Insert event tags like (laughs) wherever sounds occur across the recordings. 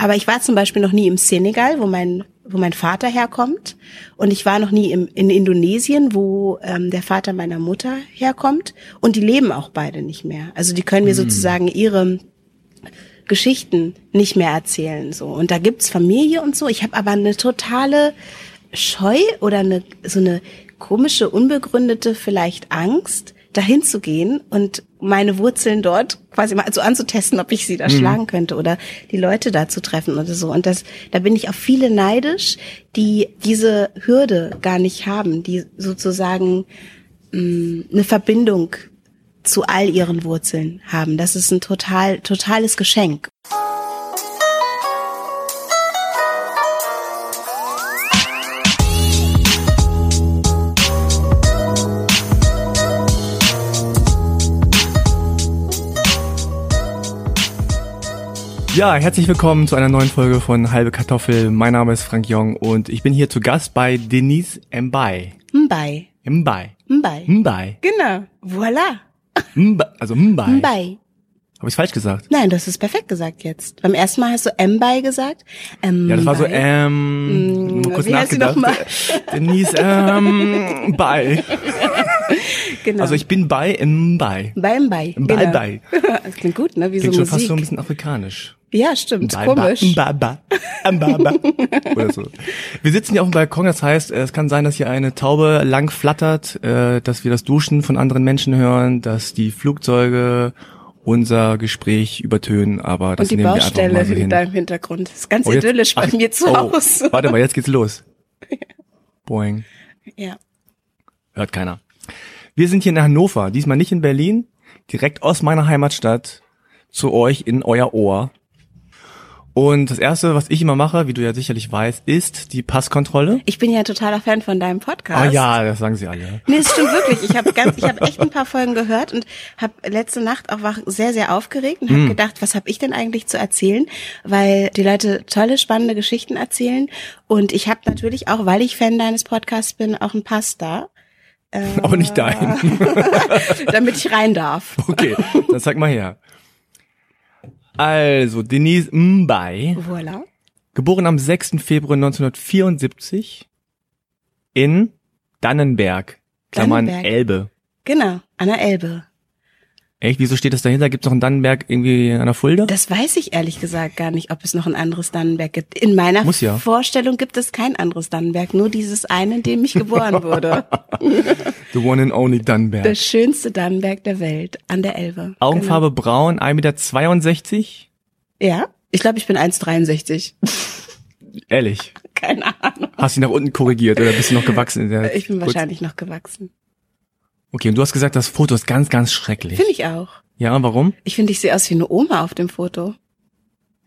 aber ich war zum Beispiel noch nie im Senegal, wo mein wo mein Vater herkommt. Und ich war noch nie im, in Indonesien, wo ähm, der Vater meiner Mutter herkommt. Und die leben auch beide nicht mehr. Also die können mir sozusagen ihre Geschichten nicht mehr erzählen. So. Und da gibt's Familie und so. Ich habe aber eine totale Scheu oder eine so eine komische, unbegründete vielleicht Angst, dahin zu gehen und meine Wurzeln dort quasi mal so anzutesten, ob ich sie da Mhm. schlagen könnte oder die Leute da zu treffen oder so. Und das, da bin ich auf viele neidisch, die diese Hürde gar nicht haben, die sozusagen mh, eine Verbindung zu all ihren Wurzeln haben. Das ist ein total, totales Geschenk. Ja, herzlich willkommen zu einer neuen Folge von Halbe Kartoffel. Mein Name ist Frank Jong und ich bin hier zu Gast bei Denise Mbai. Mbai. Mbai. Mbai. Mbai. Genau. Voilà. Mbai. Also Mbai. Mbai. Habe ich falsch gesagt? Nein, das ist perfekt gesagt jetzt. Beim ersten Mal hast du Mbai gesagt. Ähm, Ja, das war so, Mbai. ähm, mal kurz wie heißt sie nachgedacht. noch mal? (laughs) Denise, ähm, bei. (laughs) genau. Also ich bin bei Mbai. bei Mbai. Mbai, genau. Mbai. (laughs) Das klingt gut, ne? Wie Klingt so schon fast Musik. so ein bisschen afrikanisch. Ja, stimmt. Mbai, Komisch. Mbai, Mbai, Mbai, Mbai. (laughs) Oder so. Wir sitzen hier auf dem Balkon, das heißt, es kann sein, dass hier eine Taube lang flattert, äh, dass wir das Duschen von anderen Menschen hören, dass die Flugzeuge unser Gespräch übertönen, aber das Und die nehmen wir einfach Baustelle mal so in hin. deinem Hintergrund. Das ist ganz Oh, jetzt- idyllisch bei ach, mir zu oh, Hause. Warte mal, jetzt geht's los. (laughs) Boing. Ja. Hört keiner. Wir sind hier in Hannover, diesmal nicht in Berlin, direkt aus meiner Heimatstadt zu euch in euer Ohr. Und das erste, was ich immer mache, wie du ja sicherlich weißt, ist die Passkontrolle. Ich bin ja totaler Fan von deinem Podcast. Ah ja, das sagen sie alle. Nee, es stimmt wirklich. Ich habe ganz, ich habe echt ein paar Folgen gehört und habe letzte Nacht auch war sehr, sehr aufgeregt und habe gedacht, was habe ich denn eigentlich zu erzählen, weil die Leute tolle, spannende Geschichten erzählen und ich habe natürlich auch, weil ich Fan deines Podcasts bin, auch einen Pass (laughs) da, Aber nicht dein. (laughs) damit ich rein darf. Okay, dann sag mal her. Also, Denise Mbai, Voilà. geboren am 6. Februar 1974 in Dannenberg, Klammern Dannenberg. Elbe. Genau, an der Elbe. Echt? Wieso steht das dahinter? Gibt es noch einen Dannenberg irgendwie an der Fulda? Das weiß ich ehrlich gesagt gar nicht, ob es noch ein anderes Dannenberg gibt. In meiner ja. Vorstellung gibt es kein anderes Dannenberg, nur dieses eine, in dem ich geboren wurde. (laughs) The one and only Dannenberg. Das schönste Dannenberg der Welt, an der Elbe. Augenfarbe braun, 1,62 Meter. Genau. Ja, ich glaube, ich bin 1,63. Ehrlich. (laughs) Keine Ahnung. Hast du dich nach unten korrigiert oder bist du noch gewachsen? In der Ich bin Kurz- wahrscheinlich noch gewachsen. Okay, und du hast gesagt, das Foto ist ganz, ganz schrecklich. Finde ich auch. Ja, warum? Ich finde, ich sehe aus wie eine Oma auf dem Foto.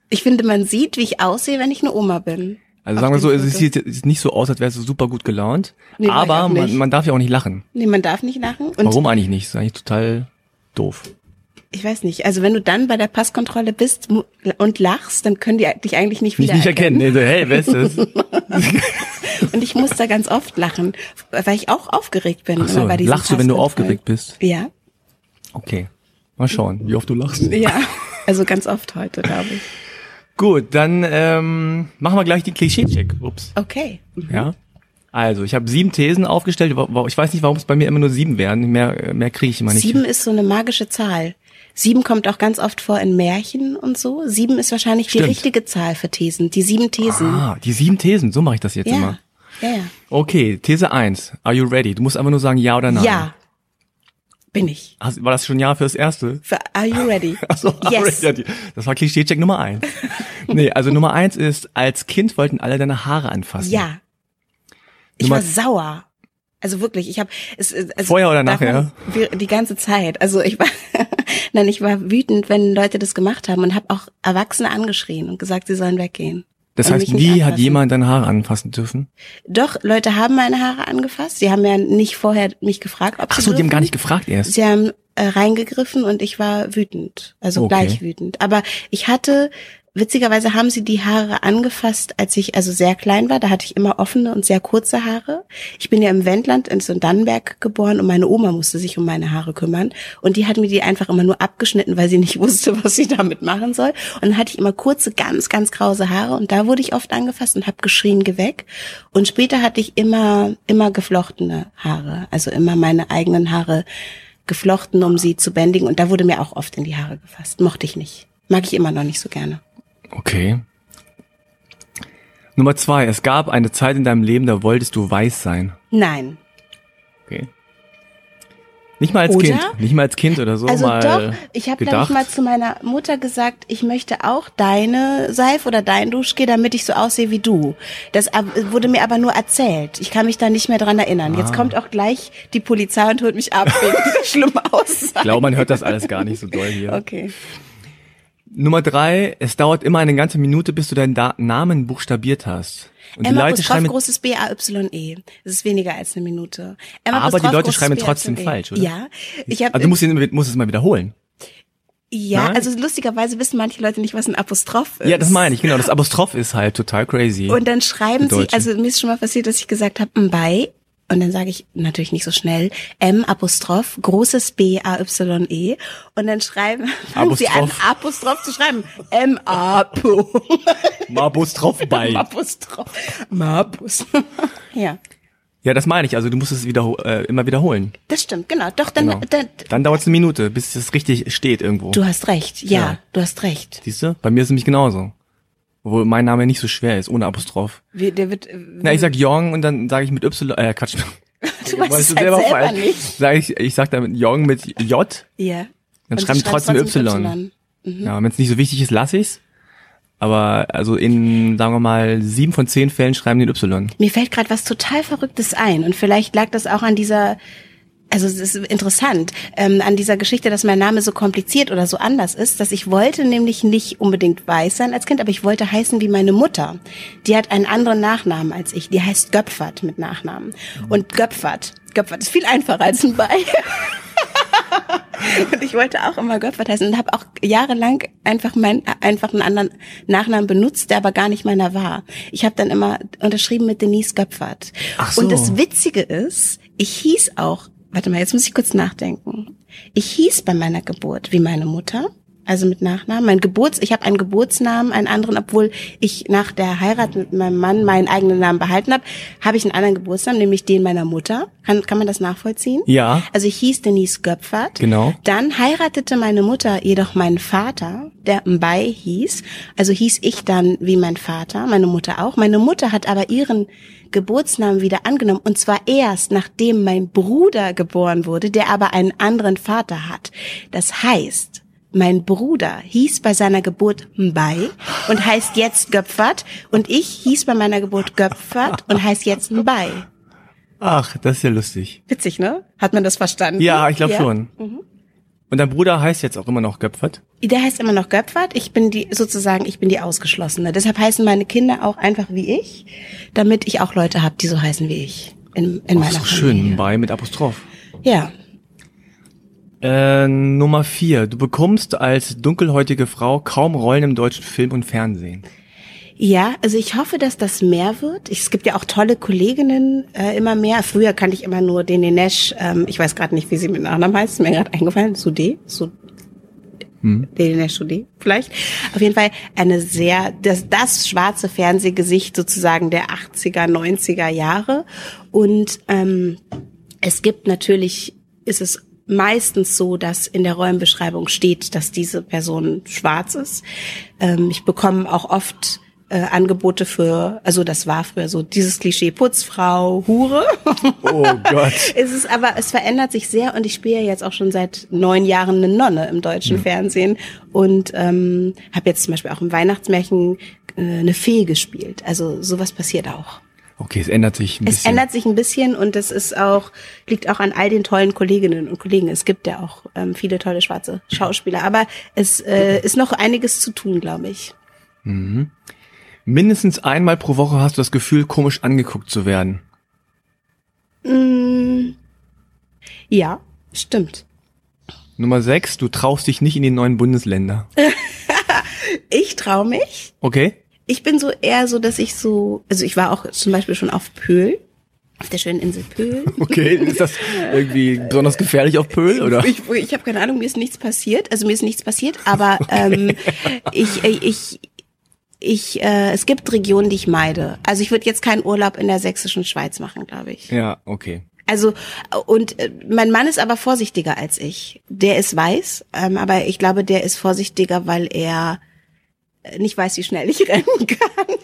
Ich finde, man sieht, wie ich aussehe, wenn ich eine Oma bin. Also sagen wir so, es Foto. sieht, es sieht nicht so aus, als wärst du super gut gelaunt. Nee, aber man, man darf ja auch nicht lachen. Nee, man darf nicht lachen. Und Warum eigentlich nicht? Das ist eigentlich total doof. Ich weiß nicht, also wenn du dann bei der Passkontrolle bist und lachst, dann können die dich eigentlich nicht Nicht, wieder nicht erkennen. Nee, so, hey, wer ist das? (laughs) Und ich muss da ganz oft lachen, weil ich auch aufgeregt bin. Ach so, bei lachst du, wenn du aufgeregt bist? Ja, Okay. Mal schauen, wie oft du lachst. ja. Also ganz oft heute, glaube ich. Gut, dann ähm, machen wir gleich die Klischee-Check. Ups. Okay. Ja. Also, ich habe sieben Thesen aufgestellt. Ich weiß nicht, warum es bei mir immer nur sieben werden. Mehr, mehr kriege ich immer nicht. Sieben ist so eine magische Zahl. Sieben kommt auch ganz oft vor in Märchen und so. Sieben ist wahrscheinlich Stimmt. die richtige Zahl für Thesen. Die sieben Thesen. Ah, die sieben Thesen. So mache ich das jetzt ja. immer. ja, ja. Okay, These eins. Are you ready? Du musst einfach nur sagen ja oder nein. Ja. Bin ich. Hast, war das schon ja fürs erste? Für Are you ready? (laughs) Achso, Yes. die- das war Klischee-Check Nummer eins. (laughs) nee, also Nummer eins ist, als Kind wollten alle deine Haare anfassen. Ja. Ich Nummer- war sauer. Also wirklich, ich habe es also Vorher oder nachher? Die ganze Zeit. Also ich war (laughs) Nein, ich war wütend, wenn Leute das gemacht haben und habe auch Erwachsene angeschrien und gesagt, sie sollen weggehen. Das heißt, nie hat jemand deine Haare anfassen dürfen? Doch, Leute haben meine Haare angefasst. Sie haben ja nicht vorher mich gefragt, ob Ach sie so, die haben gar nicht gefragt erst. Sie haben äh, reingegriffen und ich war wütend, also Okay. gleich wütend. Aber ich hatte witzigerweise haben sie die Haare angefasst, als ich also sehr klein war. Da hatte ich immer offene und sehr kurze Haare. Ich bin ja im Wendland in so Dannenberg geboren und meine Oma musste sich um meine Haare kümmern. Und die hat mir die einfach immer nur abgeschnitten, weil sie nicht (laughs) wusste, was sie damit machen soll. Und dann hatte ich immer kurze, ganz, ganz krause Haare und da wurde ich oft angefasst und habe geschrien, geh weg. Und später hatte ich immer, immer geflochtene Haare. Also immer meine eigenen Haare geflochten, um sie zu bändigen. Und da wurde mir auch oft in die Haare gefasst. Mochte ich nicht. Mag ich immer noch nicht so gerne. Okay. Nummer zwei. Es gab eine Zeit in deinem Leben, da wolltest du weiß sein. Nein. Okay. Nicht mal als Oder? Kind. Nicht mal als Kind oder so Also mal doch, ich habe nämlich mal zu meiner Mutter gesagt, ich möchte auch deine Seife oder dein Duschgel, damit ich so aussehe wie du. Das wurde mir aber nur erzählt. Ich kann mich da nicht mehr dran erinnern. Ah. Jetzt kommt auch gleich die Polizei und holt mich ab wegen dieser schlimmen Aussage. ich glaube, man hört das alles gar nicht so doll hier. Okay. Nummer drei. Es dauert immer eine ganze Minute, bis du deinen da Namen buchstabiert hast. Und die Emma Leute Apostroph schreiben, großes B-A-Y-E. Das ist weniger als eine Minute. Emma Aber die Leute großes schreiben trotzdem falsch, oder? Ja. Ich hab, also du musst, ihn, musst es mal wiederholen. ja, Nein? also lustigerweise wissen manche Leute nicht, was ein Apostroph ist. Ja, das meine ich, genau. Das Apostroph ist halt total crazy. Und dann schreiben Die sie, also mir ist schon mal passiert, dass ich gesagt habe, bei und dann sage ich natürlich nicht so schnell M Apostroph großes B A Y E und dann schreiben fangen sie an Apostroph. Zu schreiben M A P Apostroph (laughs) bei. Apostroph Mapus. ja, Ja, das meine ich. Also du musst es wieder, äh, immer wiederholen. das stimmt, genau. Doch dann, Genau. dann Dann dauert es eine Minute, bis es richtig steht irgendwo. du hast recht. Ja, Ja. du hast recht. Siehst du? Bei mir ist es nämlich genauso. Obwohl mein Name nicht so schwer ist, ohne Apostroph. Wie, der wird äh, Na, ich sag Jong und dann sage ich mit Y, äh, Quatsch. (laughs) du weißt es halt selber, nicht. Sag ich, ich sag dann Jong mit J, Ja. dann Und schreiben du schreibst trotzdem mit Y. Ja, wenn es nicht so wichtig ist, lass ich's. Aber also in, sagen wir mal, sieben von zehn Fällen schreiben die ein Y. Mir fällt gerade was total Verrücktes ein und vielleicht lag das auch an dieser, also es ist interessant, ähm, an dieser Geschichte, dass mein Name so kompliziert oder so anders ist, dass ich wollte nämlich nicht unbedingt weiß sein als Kind, aber ich wollte heißen wie meine Mutter. Die hat einen anderen Nachnamen als ich. Die heißt Göpfert mit Nachnamen. Und Göpfert, Göpfert ist viel einfacher als ein Bei. (laughs) Und ich wollte auch immer Göpfert heißen und habe auch jahrelang einfach meinen einfach einen anderen Nachnamen benutzt, der aber gar nicht meiner war. Ich habe dann immer unterschrieben mit Denise Göpfert. Ach so. Und das Witzige ist, ich hieß auch, warte mal, jetzt muss ich kurz nachdenken. Ich hieß bei meiner Geburt wie meine Mutter. Also mit Nachnamen. Mein Geburts, ich habe einen Geburtsnamen, einen anderen, obwohl ich nach der Heirat mit meinem Mann meinen eigenen Namen behalten habe, habe ich einen anderen Geburtsnamen, nämlich den meiner Mutter. Kann, kann man das nachvollziehen? Ja. Also ich hieß Denise Göpfert. Genau. Dann heiratete meine Mutter jedoch meinen Vater, der Mbay hieß. Also hieß ich dann wie mein Vater, meine Mutter auch. Meine Mutter hat aber ihren Geburtsnamen wieder angenommen. Und zwar erst, nachdem mein Bruder geboren wurde, der aber einen anderen Vater hat. Das heißt, mein Bruder hieß bei seiner Geburt Mbay und heißt jetzt Göpfert. Und ich hieß bei meiner Geburt Göpfert und heißt jetzt Mbay. Ach, das ist ja lustig. Witzig, ne? Hat man das verstanden? Ja, ich glaube Ja. schon. Und dein Bruder heißt jetzt auch immer noch Göpfert? Der heißt immer noch Göpfert. Ich bin die, sozusagen, ich bin die Ausgeschlossene. Deshalb heißen meine Kinder auch einfach wie ich, damit ich auch Leute habe, die so heißen wie ich. In, in Oh, meiner ist doch Familie. schön, bei mit Apostroph. Ja. Äh, Nummer vier. Du bekommst als dunkelhäutige Frau kaum Rollen im deutschen Film und Fernsehen. Ja, also ich hoffe, dass das mehr wird. Ich, es gibt ja auch tolle Kolleginnen äh, immer mehr. Früher kannte ich immer nur den Nenesh, ähm, ich weiß gerade nicht, wie sie mit Nachnamen heißt, ist mir gerade eingefallen, Sudé, Sud Hm. Denesh Sudé, vielleicht. Auf jeden Fall eine sehr, das, das schwarze Fernsehgesicht sozusagen der 80er, 90er Jahre. Und ähm, es gibt natürlich, ist es meistens so, dass in der Rollenbeschreibung steht, dass diese Person schwarz ist. Ähm, ich bekomme auch oft äh, Angebote für, also das war früher so dieses Klischee Putzfrau, Hure. Oh Gott. (laughs) Es ist aber, es verändert sich sehr und ich spiele jetzt auch schon seit neun Jahren eine Nonne im deutschen Fernsehen und ähm, habe jetzt zum Beispiel auch im Weihnachtsmärchen äh, eine Fee gespielt. Also sowas passiert auch. Okay, es ändert sich ein Es bisschen. ändert sich ein bisschen und es ist auch, liegt auch an all den tollen Kolleginnen und Kollegen. Es gibt ja auch ähm, viele tolle schwarze Schauspieler, aber es äh, ist noch einiges zu tun, glaube ich. Mindestens einmal pro Woche hast du das Gefühl, komisch angeguckt zu werden. Mm, ja, stimmt. Nummer sechs, du traust dich nicht in die neuen Bundesländer. (laughs) ich traue mich. Okay. Ich bin so eher so, dass ich so, also ich war auch zum Beispiel schon auf Pöhl, auf der schönen Insel Pöhl. (laughs) Okay, ist das irgendwie besonders gefährlich auf Pöhl, oder? Ich, ich habe keine Ahnung, mir ist nichts passiert. Also mir ist nichts passiert, aber ähm, (laughs) ich, ich, ich, äh, es gibt Regionen, die ich meide. Also ich würde jetzt keinen Urlaub in der sächsischen Schweiz machen, glaube ich. Ja, okay. Also und äh, mein Mann ist aber vorsichtiger als ich. Der ist weiß, ähm, aber ich glaube, der ist vorsichtiger, weil er äh, nicht weiß, wie schnell ich (laughs) rennen kann.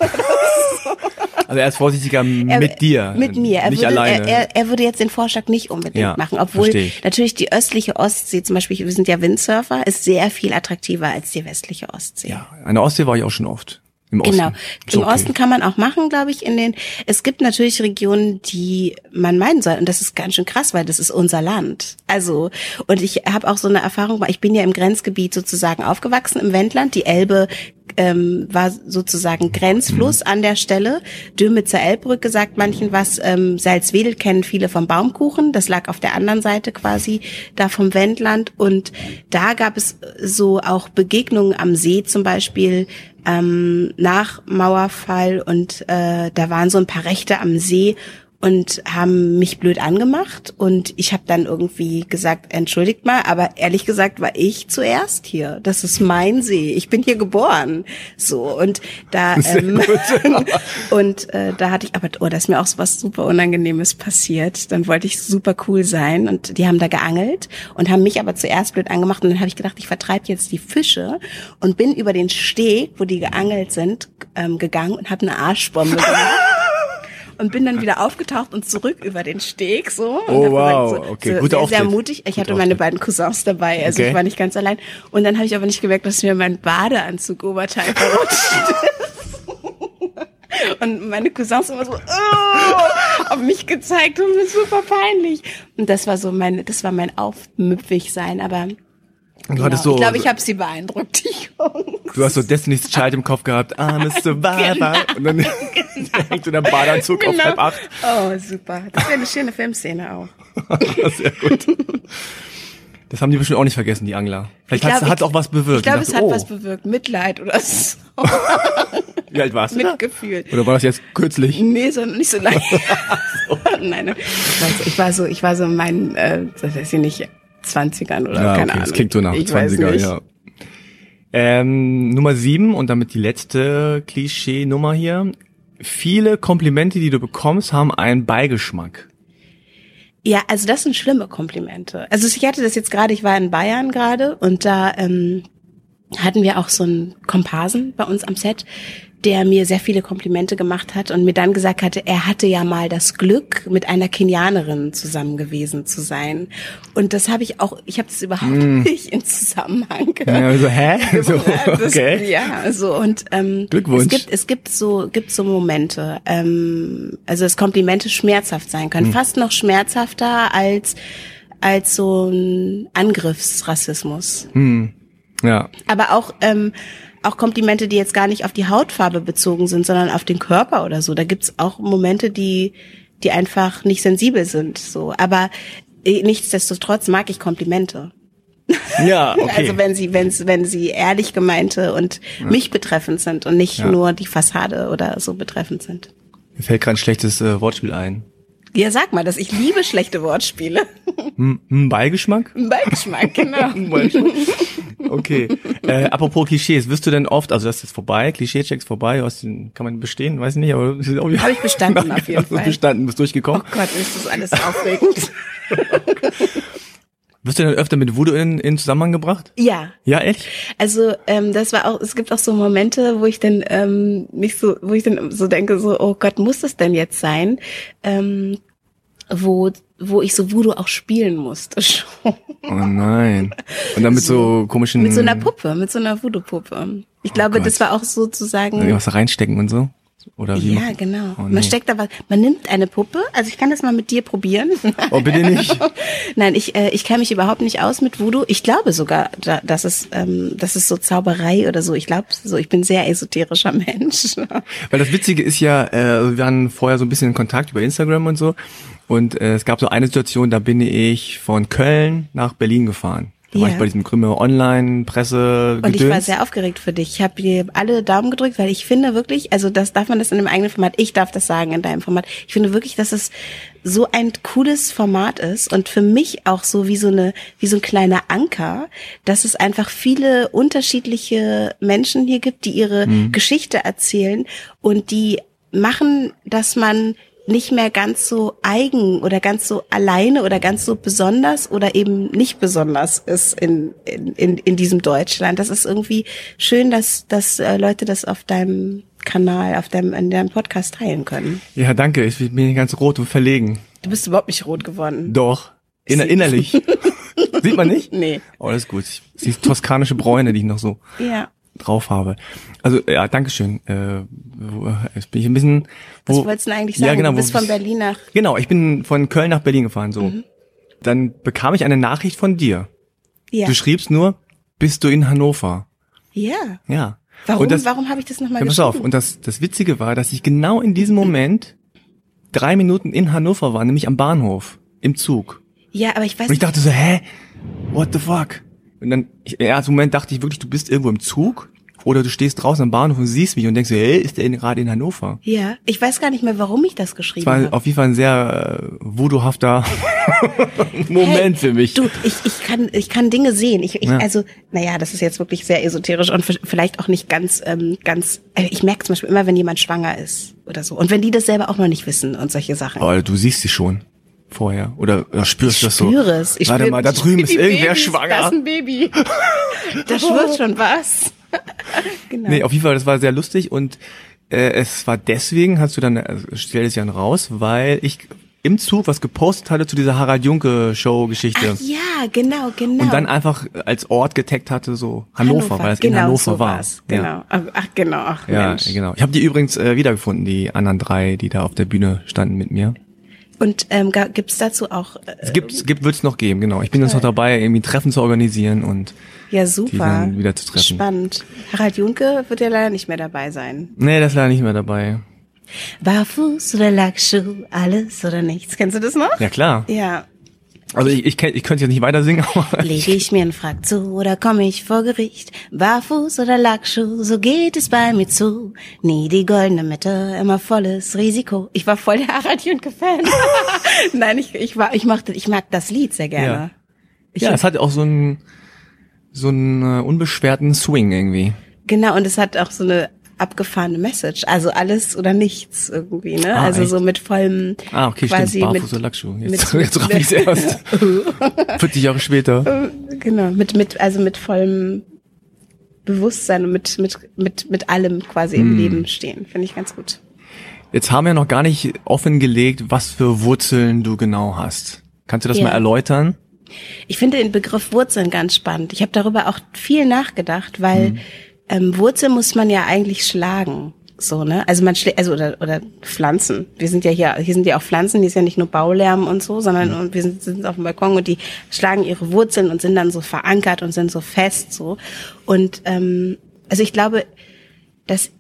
Also er ist vorsichtiger mit dir, mit mir. Er nicht würde, alleine. Er, er, er würde jetzt den Vorschlag nicht unbedingt Ja, machen, obwohl natürlich die östliche Ostsee, zum Beispiel, wir sind ja Windsurfer, ist sehr viel attraktiver als die westliche Ostsee. ja, an der Ostsee war ich auch schon oft. Im Osten. Genau. Ist Im okay. Osten kann man auch machen, glaube ich, in den, es gibt natürlich Regionen, die man meinen soll. Und das ist ganz schön krass, weil das ist unser Land. Also, und ich habe auch so eine Erfahrung, ich bin ja im Grenzgebiet sozusagen aufgewachsen, im Wendland. Die Elbe ähm, war sozusagen Grenzfluss an der Stelle. Dürmitzer Elbbrücke sagt manchen was. Ähm, Salzwedel kennen viele vom Baumkuchen. Das lag auf der anderen Seite quasi da vom Wendland. Und da gab es so auch Begegnungen am See zum Beispiel ähm, nach Mauerfall. Und äh, da waren so ein paar Rechte am See und haben mich blöd angemacht und ich habe dann irgendwie gesagt, entschuldigt mal, aber ehrlich gesagt war ich zuerst hier. Das ist mein See. Ich bin hier geboren. So und da (laughs) ähm, (laughs) und äh, da hatte ich aber oh, da ist mir auch was super unangenehmes passiert. Dann wollte ich super cool sein und die haben da geangelt und haben mich aber zuerst blöd angemacht und dann habe ich gedacht, ich vertreibe jetzt die Fische und bin über den Steg, wo die geangelt sind, ähm, gegangen und habe eine Arschbombe gemacht und bin dann wieder aufgetaucht und zurück über den Steg so. Und Oh, wow. gesagt, so, Okay, so guter sehr, sehr mutig. Ich hatte Guter meine Auftritt. beiden Cousins dabei, also Okay. ich war nicht ganz allein. Und dann habe ich aber nicht gemerkt, dass mir mein Badeanzug Oberteil verrutscht ist. (laughs) Und meine Cousins immer so oh, auf mich gezeigt und mir super peinlich. Und das war so mein, das war mein Aufmüpfig-Sein, aber genau, so, ich glaube, ich habe sie beeindruckt, die Jungs. du hast so Destiny's Child im Kopf gehabt. I'm a (laughs) survivor. Genau. Und dann hängt du in der Badeanzug auf halb acht. Oh, super. Das wäre eine schöne Filmszene auch. (laughs) Sehr gut. Das haben die bestimmt auch nicht vergessen, die Angler. Vielleicht Ich hat es auch was bewirkt. Ich glaube, es hat oh, was bewirkt. Mitleid oder so. (laughs) Wie alt warst du? Mitgefühl. Oder war das jetzt kürzlich? Nee, so nicht so lange. Nein, ich war so, ich war so, ich war so in meinen, äh, das ist ja nicht 20ern oder Ja, keine okay, Ahnung. das klingt so nach ich weiß 20er, nicht. ja. Ähm, Nummer sieben und damit die letzte Klischee-Nummer hier. Viele Komplimente, die du bekommst, haben einen Beigeschmack. Ja, also das sind schlimme Komplimente. Also ich hatte das jetzt gerade, ich war in Bayern gerade und da ähm, hatten wir auch so einen Komparsen bei uns am Set, der mir sehr viele Komplimente gemacht hat und mir dann gesagt hatte, er hatte ja mal das Glück, mit einer Kenianerin zusammen gewesen zu sein. Und das habe ich auch, ich habe das überhaupt (laughs) nicht in Zusammenhang Mm. Ja, so, hä? (laughs) So, das, okay. Ja, so und ähm, Glückwunsch. Es gibt, es gibt so, gibt so Momente, ähm, also dass Komplimente schmerzhaft sein können, fast noch schmerzhafter als als so ein Angriffsrassismus. Ja. Aber auch ähm, auch Komplimente, die jetzt gar nicht auf die Hautfarbe bezogen sind, sondern auf den Körper oder so. Da gibt's auch Momente, die die einfach nicht sensibel sind. So, aber äh, nichtsdestotrotz mag ich Komplimente. Ja, (laughs) okay. Also wenn sie, wenn, wenn sie ehrlich gemeinte und mich betreffend sind und nicht Ja. nur die Fassade oder so betreffend sind. Mir fällt gerade ein schlechtes äh, Wortspiel ein. Ja, sag mal, dass ich liebe schlechte Wortspiele. Hm, hm, Beigeschmack? Beigeschmack, genau. (laughs) (laughs) Okay. Äh, apropos Klischees, wirst du denn oft, also das ist jetzt vorbei, Klischee-Check ist vorbei, hast kann man bestehen, weiß ich nicht, aber Habe ich bestanden (laughs) auf jeden Fall. bestanden, bist durchgekommen. Oh Gott, ist das alles aufregend. (laughs) Wirst du denn öfter mit Voodoo in, in Zusammenhang gebracht? Ja, Ja, echt? Also ähm, das war auch, es gibt auch so Momente, wo ich dann ähm, nicht so, wo ich dann so denke, so, oh Gott, muss das denn jetzt sein? Ähm, wo, wo ich so Voodoo auch spielen musste (laughs) schon. Oh nein. Und dann mit so, komischen... Mit so einer Puppe, mit so einer Voodoo-Puppe. Ich glaube, Gott. das war auch sozusagen. Irgendwas da reinstecken und so? Oder wie? Ja, genau. Oh, nee. Man steckt da was, man nimmt eine Puppe, also ich kann das mal mit dir probieren. Oh, bitte nicht. (laughs) Nein, ich, äh, ich kenne mich überhaupt nicht aus mit Voodoo. Ich glaube sogar, da, dass es, ähm, das ist so Zauberei oder so. Ich glaube so, ich bin sehr esoterischer Mensch. Weil das Witzige ist ja, äh, wir waren vorher so ein bisschen in Kontakt über Instagram und so. Und äh, es gab so eine Situation, da bin ich von Köln nach Berlin gefahren. Da Ja. war ich bei diesem Krümmer Online Presse Und ich war sehr aufgeregt für dich. Ich habe dir alle Daumen gedrückt, weil ich finde wirklich, also das darf man das in dem eigenen Format, ich darf das sagen in deinem Format. Ich finde wirklich, dass es so ein cooles Format ist und für mich auch so wie so eine, wie so ein kleiner Anker, dass es einfach viele unterschiedliche Menschen hier gibt, die ihre Geschichte erzählen und die machen, dass man nicht mehr ganz so eigen oder ganz so alleine oder ganz so besonders oder eben nicht besonders ist in, in, in, in diesem Deutschland. Das ist irgendwie schön, dass, dass äh, Leute das auf deinem Kanal, auf deinem, in deinem Podcast teilen können. Ja, danke. Ich bin ganz rot und verlegen. Du bist überhaupt nicht rot geworden. Doch. Inner, Sie- innerlich. (laughs) Sieht man nicht? Nee. Oh, das ist gut. Die toskanische Bräune, die ich noch so Ja. Drauf habe. Also ja, Dankeschön. Äh, jetzt bin ich ein bisschen. Was Wo, wolltest du eigentlich sagen? Ja, genau. du bist wo- von Berlin nach. Genau, ich bin von Köln nach Berlin gefahren. So. Mhm. Dann bekam ich eine Nachricht von dir. Ja. Du schriebst nur, bist du in Hannover? ja. Ja. Warum, das, warum habe ich das nochmal ja, pass geschrieben? auf. Und das, das Witzige war, dass ich genau in diesem Moment drei Minuten in Hannover war, nämlich am Bahnhof, im Zug. ja, aber ich weiß Und ich dachte so, hä? What the fuck? Und dann, ich, ja, im Moment dachte ich wirklich, du bist irgendwo im Zug oder du stehst draußen am Bahnhof und siehst mich und denkst, so, hey, ist der in- gerade in Hannover? ja, ich weiß gar nicht mehr, warum ich das geschrieben Es war habe. auf jeden Fall ein sehr äh, voodoohafter (laughs) Moment für mich. Du, ich, ich kann, ich kann Dinge sehen. Ich, ich Ja. also, naja, das ist jetzt wirklich sehr esoterisch und vielleicht auch nicht ganz, ähm, ganz. äh, Ich merke zum Beispiel immer, wenn jemand schwanger ist oder so. Und wenn die das selber auch noch nicht wissen und solche Sachen. Aber du siehst sie schon vorher oder, oder spürst ich das so. spüre es. Ich Warte spüre- mal, da ich drüben ist irgendwer Babys. schwanger. Da ist ein Baby. (laughs) da schwirrt schon was. (laughs) genau. Nee, auf jeden Fall, das war sehr lustig und äh, es war deswegen, hast du dann, also stell es ja raus, weil ich im Zug was gepostet hatte zu dieser Harald Junke Show Geschichte. Ach, ja, genau, genau. Und dann einfach als Ort getaggt hatte, so Hannover, weil es in genau, Hannover so war. war's. Genau. Ach, ach, genau. Ach, Ja, Mensch. ja genau. Ich habe die übrigens äh, wiedergefunden, die anderen drei, die da auf der Bühne standen mit mir. Und ähm, ga- gibt's dazu auch? Äh, Es gibt, es gibt, wird es noch geben, genau. Ich bin jetzt noch dabei, irgendwie Treffen zu organisieren und ja, die super. dann wieder zu treffen. Spannend. Harald Junke wird ja leider nicht mehr dabei sein. Nee, das ist leider nicht mehr dabei. Barfuß oder Lackschuh, alles oder nichts. Kennst du das noch? Ja klar. Ja. Also ich, ich, kenn- ich könnte jetzt nicht weiter singen, (laughs) aber Lege ich mir einen Frack zu oder komme ich vor Gericht? Barfuß oder Lackschuh, so geht es bei mir zu. Nie die goldene Mitte, immer volles Risiko. Ich war voll der Harald Junke-Fan. (laughs) Nein, ich, ich war, ich mochte, ich mag das Lied sehr gerne. Ich ja, es hat auch so einen so einen äh, unbeschwerten Swing irgendwie. Genau, und es hat auch so eine abgefahrene Message. Also alles oder nichts irgendwie, ne? Ah, also echt? so mit vollem Ah, okay, quasi stimmt. Barfuß mit, oder Lackschuh. mit- Jetzt, (laughs) jetzt raff ich's erst. (laughs) 40 Jahre später. genau, mit, mit, also mit vollem Bewusstsein und mit, mit, mit, mit allem quasi Hm. im Leben stehen. Finde ich ganz gut. Jetzt haben wir noch gar nicht offengelegt, was für Wurzeln du genau hast. Kannst du das Ja. mal erläutern? Ich finde den Begriff Wurzeln ganz spannend. Ich habe darüber auch viel nachgedacht, weil ähm, Wurzel muss man ja eigentlich schlagen. So, ne? Also man schlägt, also oder, oder Pflanzen. Wir sind ja hier, hier sind ja auch Pflanzen, die ist ja nicht nur Baulärm und so, sondern und wir sind, sind auf dem Balkon und die schlagen ihre Wurzeln und sind dann so verankert und sind so fest so. Und ähm, also ich glaube, dass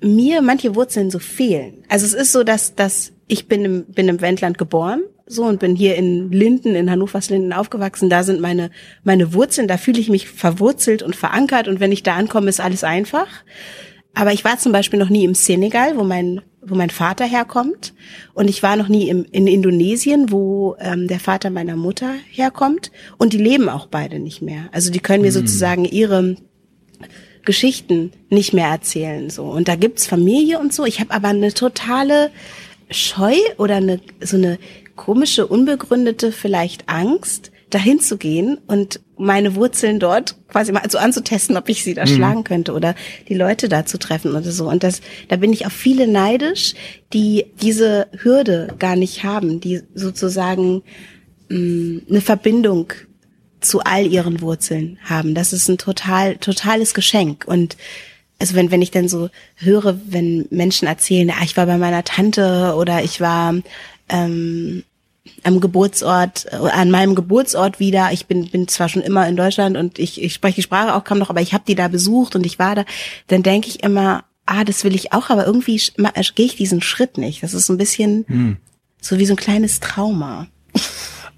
mir manche Wurzeln so fehlen. Also es ist so, dass, dass ich bin im, bin im Wendland geboren, so und bin hier in Linden, in Hannovers Linden aufgewachsen. Da sind meine, meine Wurzeln, da fühle ich mich verwurzelt und verankert und wenn ich da ankomme, ist alles einfach. Aber ich war zum Beispiel noch nie im Senegal, wo mein, wo mein Vater herkommt. Und ich war noch nie im, in Indonesien, wo ähm, der Vater meiner Mutter herkommt. Und die leben auch beide nicht mehr. Also die können mir sozusagen ihre Geschichten nicht mehr erzählen so und da gibt's Familie und so ich habe aber eine totale Scheu oder eine so eine komische unbegründete vielleicht Angst dahin zu gehen und meine Wurzeln dort quasi mal so anzutesten, ob ich sie da schlagen könnte oder die Leute da zu treffen oder so und das da bin ich auf viele neidisch, die diese Hürde gar nicht haben, die sozusagen mh, eine Verbindung zu all ihren Wurzeln haben. Das ist ein total, totales Geschenk. Und also wenn, wenn ich dann so höre, wenn Menschen erzählen, ah, ich war bei meiner Tante oder ich war ähm, am Geburtsort, äh, an meinem Geburtsort wieder. Ich bin, bin zwar schon immer in Deutschland und ich, ich spreche die Sprache auch kaum noch, aber ich habe die da besucht und ich war da. Dann denke ich immer, ah, das will ich auch, aber irgendwie ma- gehe ich diesen Schritt nicht. Das ist so ein bisschen so wie so ein kleines Trauma.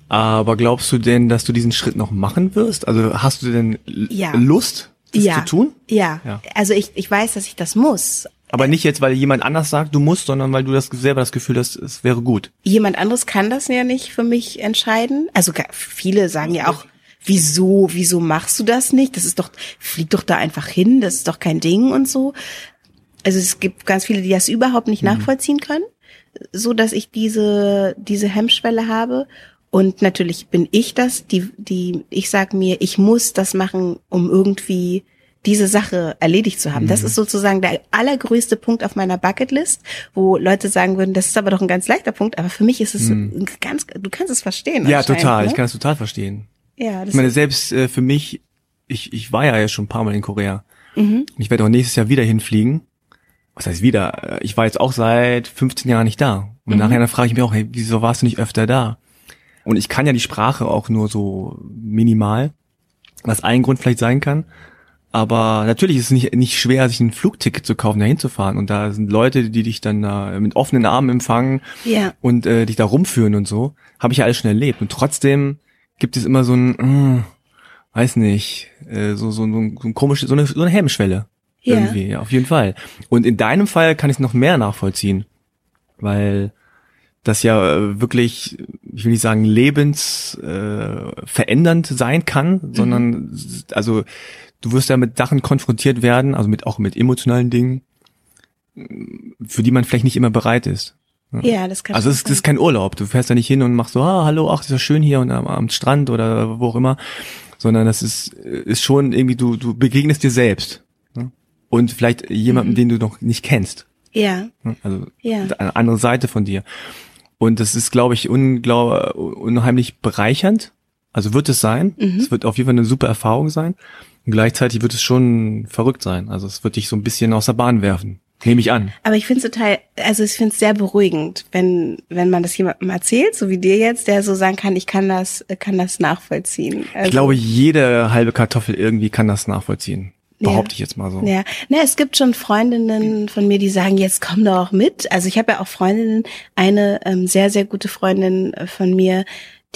Aber glaubst du denn, dass du diesen Schritt noch machen wirst? Also hast du denn Ja. Lust, das ja. zu tun? Ja. Ja. Also ich, ich weiß, dass ich das muss. Aber nicht jetzt, weil jemand anders sagt, du musst, sondern weil du das selber das Gefühl hast, es wäre gut. Jemand anderes kann das ja nicht für mich entscheiden. Also viele sagen ja auch, wieso, wieso machst du das nicht? Das ist doch, flieg doch da einfach hin, das ist doch kein Ding und so. Also es gibt ganz viele, die das überhaupt nicht nachvollziehen können, so dass ich diese, diese Hemmschwelle habe. Und natürlich bin ich das, die, die, ich sag mir, ich muss das machen, um irgendwie diese Sache erledigt zu haben. Das ist sozusagen der allergrößte Punkt auf meiner Bucketlist, wo Leute sagen würden, das ist aber doch ein ganz leichter Punkt, aber für mich ist es ein ganz, du kannst es verstehen. Ja, total. Ne? Ich kann das total verstehen. ja, das Ich meine, selbst äh, für mich, ich, ich war ja jetzt schon ein paar Mal in Korea. Mhm. Ich werde auch nächstes Jahr wieder hinfliegen. Was heißt wieder? Äh, Ich war jetzt auch seit 15 Jahren nicht da. Mhm. Und nachher frage ich mich auch, hey, wieso warst du nicht öfter da? Und ich kann ja die Sprache auch nur so minimal, was ein Grund vielleicht sein kann. Aber natürlich ist es nicht, nicht schwer, sich ein Flugticket zu kaufen, da hinzufahren. Und da sind Leute, die dich dann da mit offenen Armen empfangen Ja. und äh, dich da rumführen und so. Habe ich ja alles schon erlebt. Und trotzdem gibt es immer so ein, äh, weiß nicht, äh, so, so, so, ein, so ein komische, so eine, so eine Hemmschwelle. Ja. Irgendwie, ja, auf jeden Fall. Und in deinem Fall kann ich es noch mehr nachvollziehen. Weil das ja äh, wirklich, ich will nicht sagen, lebensverändernd äh, sein kann, sondern also du wirst ja mit Sachen konfrontiert werden, also mit auch mit emotionalen Dingen, für die man vielleicht nicht immer bereit ist. Ja, das kann Also es ist, kein Urlaub. Du fährst da nicht hin und machst so, ah, hallo, ach, ist ja schön hier und am, am Strand oder wo auch immer, sondern das ist, ist schon irgendwie, du, du begegnest dir selbst. Ne? Und vielleicht jemandem, den du noch nicht kennst. ja, Ne? Also Ja. eine andere Seite von dir. Und das ist, glaube ich, unglaub, unheimlich bereichernd. Also wird es sein. Es wird auf jeden Fall eine super Erfahrung sein. Gleichzeitig wird es schon verrückt sein. Also es wird dich so ein bisschen aus der Bahn werfen. Nehme ich an. Aber ich finde es total, also ich finde es sehr beruhigend, wenn wenn man das jemandem erzählt, so wie dir jetzt, der so sagen kann, ich kann das, kann das nachvollziehen. Also, Ich glaube, jede halbe Kartoffel irgendwie kann das nachvollziehen. Ja. Behaupte ich jetzt mal so. Ja, ne, es gibt schon Freundinnen von mir, die sagen, jetzt komm doch auch mit. Also ich habe ja auch Freundinnen, eine ähm, sehr, sehr gute Freundin äh, von mir,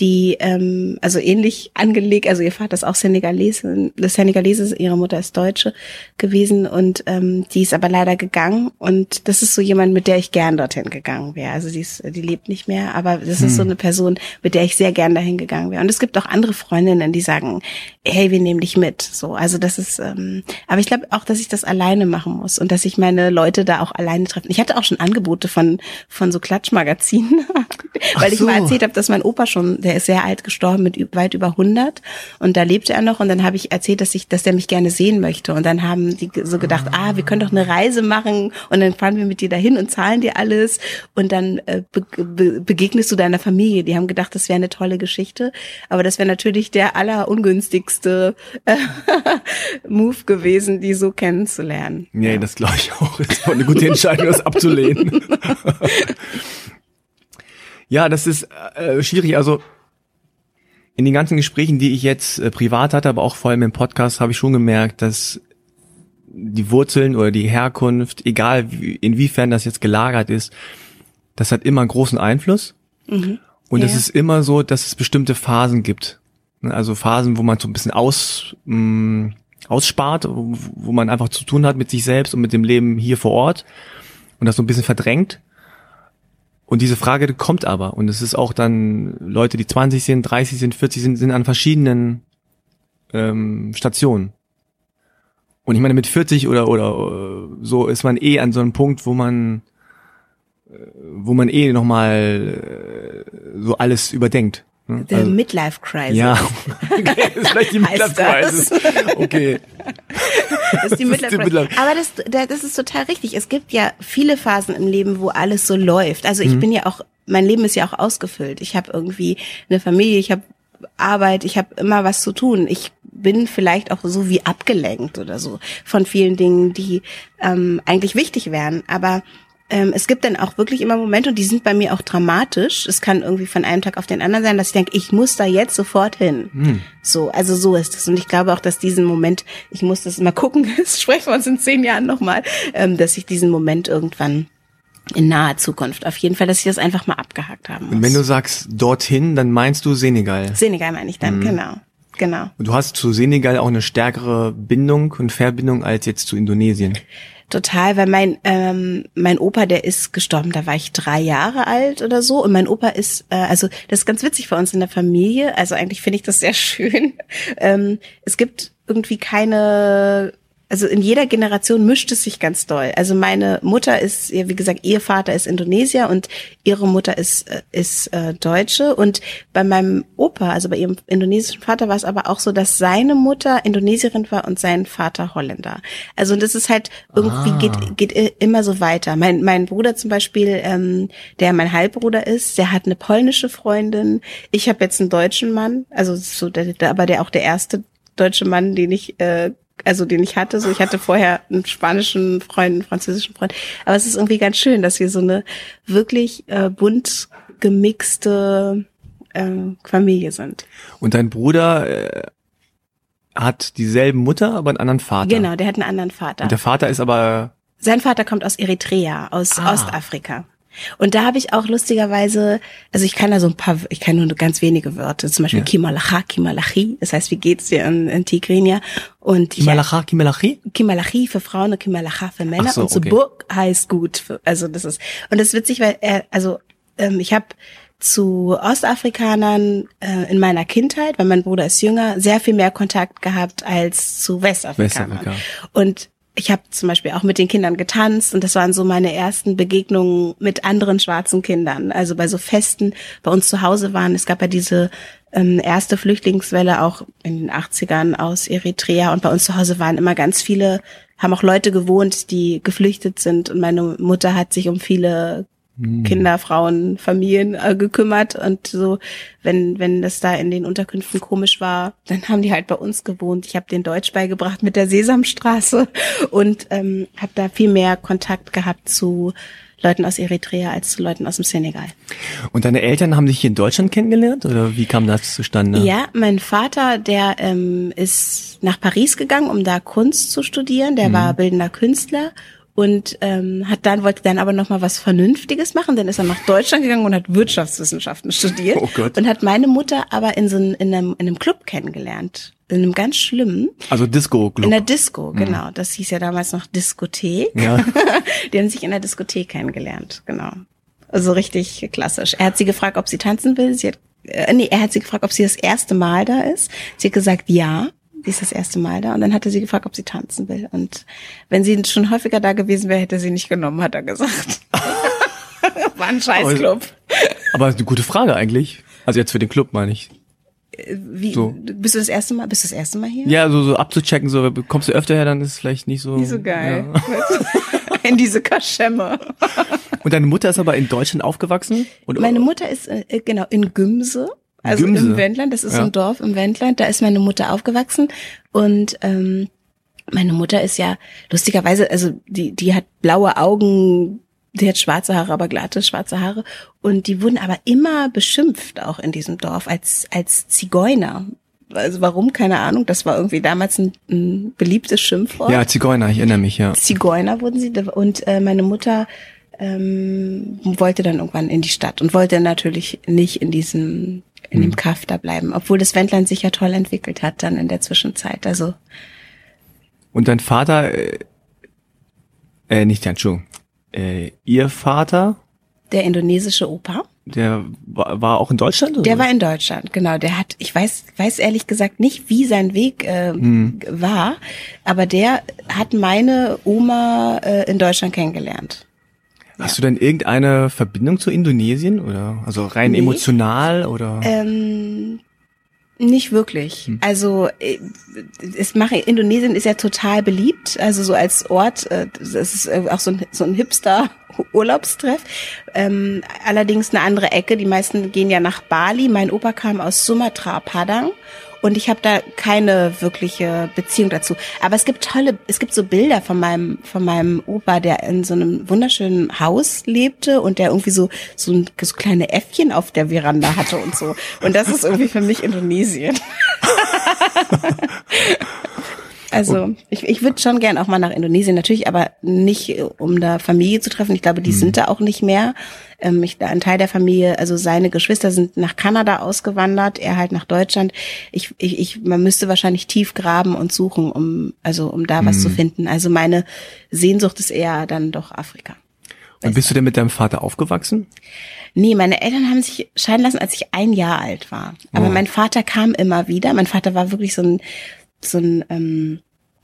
die ähm, also ähnlich angelegt, also ihr Vater ist auch Senegalese, Senegalese, ihre Mutter ist Deutsche gewesen und ähm, die ist aber leider gegangen und das ist so jemand, mit der ich gern dorthin gegangen wäre. Also die ist, die lebt nicht mehr, aber das ist so eine Person, mit der ich sehr gern dahin gegangen wäre. Und es gibt auch andere Freundinnen, die sagen, hey, wir nehmen dich mit. So, also das ist, ähm, aber ich glaube auch, dass ich das alleine machen muss und dass ich meine Leute da auch alleine treffen. Ich hatte auch schon Angebote von von so Klatschmagazinen, (laughs) weil ich so. mal erzählt habe, dass mein Opa schon, der ist sehr alt gestorben mit weit über 100 und da lebte er noch und dann habe ich erzählt, dass ich, dass der mich gerne sehen möchte und dann haben die so gedacht, ah, wir können doch eine Reise machen und dann fahren wir mit dir dahin und zahlen dir alles und dann äh, be be begegnest du deiner Familie. Die haben gedacht, das wäre eine tolle Geschichte, aber das wäre natürlich der allerungünstigste äh, (laughs) Move gewesen, die so kennenzulernen. Nee, das glaube ich auch. Das war eine gute Entscheidung, das abzulehnen. (laughs) ja, das ist äh, schwierig. Also in den ganzen Gesprächen, die ich jetzt äh, privat hatte, aber auch vor allem im Podcast, habe ich schon gemerkt, dass die Wurzeln oder die Herkunft, egal wie, inwiefern das jetzt gelagert ist, das hat immer einen großen Einfluss. Und es Ja. ist immer so, dass es bestimmte Phasen gibt. Ne, Also Phasen, wo man so ein bisschen aus, mh, ausspart, wo, wo man einfach zu tun hat mit sich selbst und mit dem Leben hier vor Ort und das so ein bisschen verdrängt. Und diese Frage kommt aber. Und es ist auch dann Leute, die 20 sind, 30 sind, 40 sind, sind an verschiedenen ähm, Stationen. Und ich meine, mit 40 oder, oder äh, so ist man eh an so einem Punkt, wo man, äh, wo man eh nochmal äh, so alles überdenkt. The Midlife Crisis. ja, (laughs) okay, ist vielleicht die Midlife Crisis. Okay. Das ist die (laughs) Midlife Crisis. Aber das, da- das ist total richtig. Es gibt ja viele Phasen im Leben, wo alles so läuft. Also Mhm. ich bin ja auch, mein Leben ist ja auch ausgefüllt. Ich habe irgendwie eine Familie, ich habe Arbeit, ich habe immer was zu tun. Ich bin vielleicht auch so wie abgelenkt oder so von vielen Dingen, die ähm, eigentlich wichtig wären. Aber ähm, es gibt dann auch wirklich immer Momente und die sind bei mir auch dramatisch. Es kann irgendwie von einem Tag auf den anderen sein, dass ich denke, ich muss da jetzt sofort hin. So, also so ist es. Und ich glaube auch, dass diesen Moment, ich muss das mal gucken, (laughs) das sprechen wir uns in zehn Jahren nochmal, ähm, dass ich diesen Moment irgendwann in naher Zukunft. Auf jeden Fall, dass ich das einfach mal abgehakt haben muss. Und wenn du sagst dorthin, dann meinst du Senegal. Senegal meine ich dann, genau. Genau. Und du hast zu Senegal auch eine stärkere Bindung und Verbindung als jetzt zu Indonesien. Total, weil mein ähm, mein Opa, der ist gestorben, da war ich drei Jahre alt oder so und mein Opa ist, äh, also das ist ganz witzig bei uns in der Familie, also eigentlich finde ich das sehr (laughs) schön. Ähm, es gibt irgendwie keine also in jeder Generation mischt es sich ganz doll. Also meine Mutter ist, ja, wie gesagt, ihr Vater ist Indonesier und ihre Mutter ist, äh, ist äh, Deutsche. Und bei meinem Opa, also bei ihrem indonesischen Vater, war es aber auch so, dass seine Mutter Indonesierin war und sein Vater Holländer. Also das ist halt irgendwie Ah. geht, geht immer so weiter. Mein, mein Bruder zum Beispiel, ähm, der mein Halbbruder ist, der hat eine polnische Freundin. Ich habe jetzt einen deutschen Mann, also so, der, der, aber der auch der erste deutsche Mann, den ich äh, also den ich hatte. So, ich hatte vorher einen spanischen Freund, einen französischen Freund. Aber es ist irgendwie ganz schön, dass wir so eine wirklich äh, bunt gemixte äh, Familie sind. Und dein Bruder äh, hat dieselben Mutter, aber einen anderen Vater. Genau, der hat einen anderen Vater. Und der Vater ist aber Sein Vater kommt aus Eritrea, aus Ah. Ostafrika. Und da habe ich auch lustigerweise, also ich kann da so ein paar, ich kann nur ganz wenige Wörter, zum Beispiel Ja. Kimalacha, Kimalachi, das heißt, wie geht's dir in, in Tigrinia? Und Kimalacha, Kimalachi? Kimalachi für Frauen und Kimalacha für Männer so, und okay. Subuk heißt gut. Für, also das ist und das ist witzig, weil er, also ähm, ich habe zu Ostafrikanern äh, in meiner Kindheit, weil mein Bruder ist jünger, sehr viel mehr Kontakt gehabt als zu Westafrikanern. Westafrika. Und ich habe zum Beispiel auch mit den Kindern getanzt und das waren so meine ersten Begegnungen mit anderen schwarzen Kindern. Also bei so Festen bei uns zu Hause waren. Es gab ja diese ähm, erste Flüchtlingswelle auch in den 80ern aus Eritrea und bei uns zu Hause waren immer ganz viele, haben auch Leute gewohnt, die geflüchtet sind und meine Mutter hat sich um viele Kinder, Frauen, Familien äh, gekümmert und so, wenn wenn das da in den Unterkünften komisch war, dann haben die halt bei uns gewohnt. Ich habe den Deutsch beigebracht mit der Sesamstraße und ähm, habe da viel mehr Kontakt gehabt zu Leuten aus Eritrea als zu Leuten aus dem Senegal. Und deine Eltern haben sich hier in Deutschland kennengelernt oder wie kam das zustande? Ja, mein Vater, der ähm, ist nach Paris gegangen, um da Kunst zu studieren. Der war bildender Künstler und ähm, hat dann wollte dann aber noch mal was Vernünftiges machen. Dann ist er nach Deutschland gegangen und hat Wirtschaftswissenschaften studiert Oh Gott. und hat meine Mutter aber in so einem, in einem, in einem Club kennengelernt, in einem ganz schlimmen, Also Disco Club. in der Disco, genau. Das hieß ja damals noch Diskothek. Ja. (laughs) Die haben sich in der Diskothek kennengelernt, genau. Also richtig klassisch. Er hat sie gefragt, ob sie tanzen will. Sie hat, äh, nee, er hat sie gefragt, ob sie das erste Mal da ist. Sie hat gesagt, ja. Sie ist das erste Mal da. Und dann hat er sie gefragt, ob sie tanzen will. Und wenn sie schon häufiger da gewesen wäre, hätte sie nicht genommen, hat er gesagt. (laughs) War ein Scheißclub. Aber eine gute Frage eigentlich. Also jetzt für den Club meine ich. Wie, So. bist du das erste Mal, bist du das erste Mal hier? Ja, so, so abzuchecken, so kommst du öfter her, dann ist es vielleicht nicht so. Nicht so geil. Ja. (laughs) In diese Kaschemme. Und deine Mutter ist aber in Deutschland aufgewachsen? Und, Meine Mutter ist äh, genau in Gümse, also Gümse? im Wendland. Das ist so Ja. ein Dorf im Wendland. Da ist meine Mutter aufgewachsen und ähm, meine Mutter ist ja lustigerweise, also die die hat blaue Augen, die hat schwarze Haare, aber glatte schwarze Haare und die wurden aber immer beschimpft auch in diesem Dorf als als Zigeuner. Also warum keine Ahnung. Das war irgendwie damals ein, ein beliebtes Schimpfwort. ja, Zigeuner, ich erinnere mich, ja. Zigeuner wurden sie und äh, meine Mutter ähm, wollte dann irgendwann in die Stadt und wollte natürlich nicht in diesem in dem Kaff da bleiben, obwohl das Wendland sich ja toll entwickelt hat dann in der Zwischenzeit. Also Und dein Vater, äh, äh nicht, Entschuldigung, äh, ihr Vater, der indonesische Opa, der war, war auch in Deutschland? Oder? der war in Deutschland, genau. Der hat, ich weiß, weiß ehrlich gesagt nicht, wie sein Weg äh, war, aber der hat meine Oma äh, in Deutschland kennengelernt. Hast du denn irgendeine Verbindung zu Indonesien oder also rein Nee. emotional oder? Ähm, nicht wirklich. Hm. Also äh, es mache Indonesien ist ja total beliebt, also so als Ort, äh, das ist äh, auch so ein, so ein Hipster (laughs) Urlaubstreff. Ähm, allerdings eine andere Ecke. Die meisten gehen ja nach Bali. Mein Opa kam aus Sumatra, Padang. Und ich habe da keine wirkliche Beziehung dazu. Aber es gibt tolle, es gibt so Bilder von meinem, von meinem Opa, der in so einem wunderschönen Haus lebte und der irgendwie so, so, ein, so kleine Äffchen auf der Veranda hatte und so. Und das ist irgendwie für mich Indonesien. (laughs) (laughs) Also ich, ich würde schon gern auch mal nach Indonesien, natürlich, aber nicht, äh, um da Familie zu treffen. Ich glaube, die Mhm. sind da auch nicht mehr. Ähm, ich, ein Teil der Familie, also seine Geschwister sind nach Kanada ausgewandert, er halt nach Deutschland. Ich, ich, ich, man müsste wahrscheinlich tief graben und suchen, um, also um da was Mhm. zu finden. Also meine Sehnsucht ist eher dann doch Afrika. Und bist du denn mit deinem Vater aufgewachsen? Nee, meine Eltern haben sich scheiden lassen, als ich ein Jahr alt war. Aber Oh. mein Vater kam immer wieder. Mein Vater war wirklich so ein, so ein, ähm,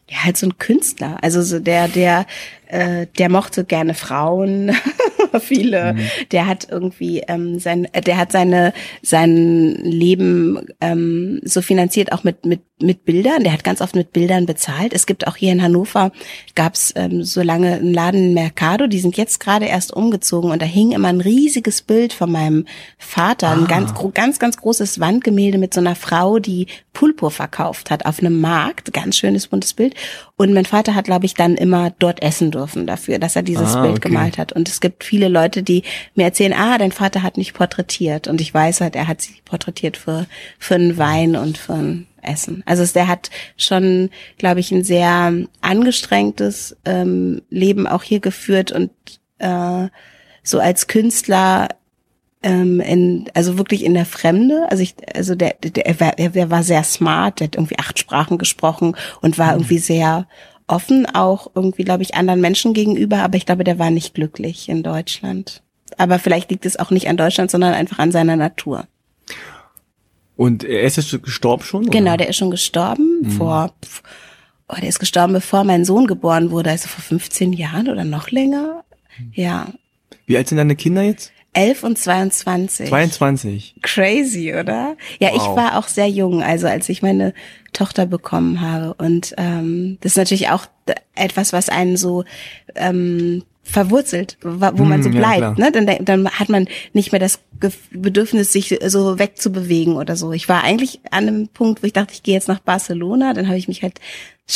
ja, halt so ein Künstler. Also so der, der, äh, der mochte gerne Frauen, (laughs) viele. Der hat irgendwie ähm, sein, äh, der hat seine sein Leben ähm, so finanziert auch mit mit mit Bildern. Der hat ganz oft mit Bildern bezahlt. Es gibt auch hier in Hannover gab's ähm, so lange einen Laden in Mercado. Die sind jetzt gerade erst umgezogen und da hing immer ein riesiges Bild von meinem Vater, ein ganz ganz ganz großes Wandgemälde mit so einer Frau, die Pulpo verkauft hat auf einem Markt. Ganz schönes buntes Bild. Und mein Vater hat, glaube ich, dann immer dort essen dürfen dafür, dass er dieses Ah, Bild okay. gemalt hat. Und es gibt viele Leute, die mir erzählen, ah, dein Vater hat mich porträtiert. Und ich weiß halt, er hat sie porträtiert für, für einen Wein und für ein Essen. Also der hat schon, glaube ich, ein sehr angestrengtes ähm, Leben auch hier geführt und äh, so als Künstler ähm, in, also wirklich in der Fremde. Also ich, also der, der, er war, er war sehr smart, der hat irgendwie acht Sprachen gesprochen und war irgendwie sehr offen, auch irgendwie, glaube ich, anderen Menschen gegenüber, aber ich glaube, der war nicht glücklich in Deutschland. Aber vielleicht liegt es auch nicht an Deutschland, sondern einfach an seiner Natur. Und er ist jetzt gestorben schon? oder? Genau, der ist schon gestorben vor, pf, oh, der ist gestorben, bevor mein Sohn geboren wurde, also vor 15 Jahren oder noch länger. Ja, Wie alt sind deine Kinder jetzt? 11 und 22. 22. Crazy, oder? Ja, ich Wow. war auch sehr jung, also als ich meine Tochter bekommen habe. Und ähm, das ist natürlich auch etwas, was einen so ähm, verwurzelt, wo man Hm, so ja, bleibt. klar. ne? dann, dann hat man nicht mehr das Bedürfnis, sich so wegzubewegen oder so. Ich war eigentlich an einem Punkt, wo ich dachte, ich gehe jetzt nach Barcelona. Dann habe ich mich halt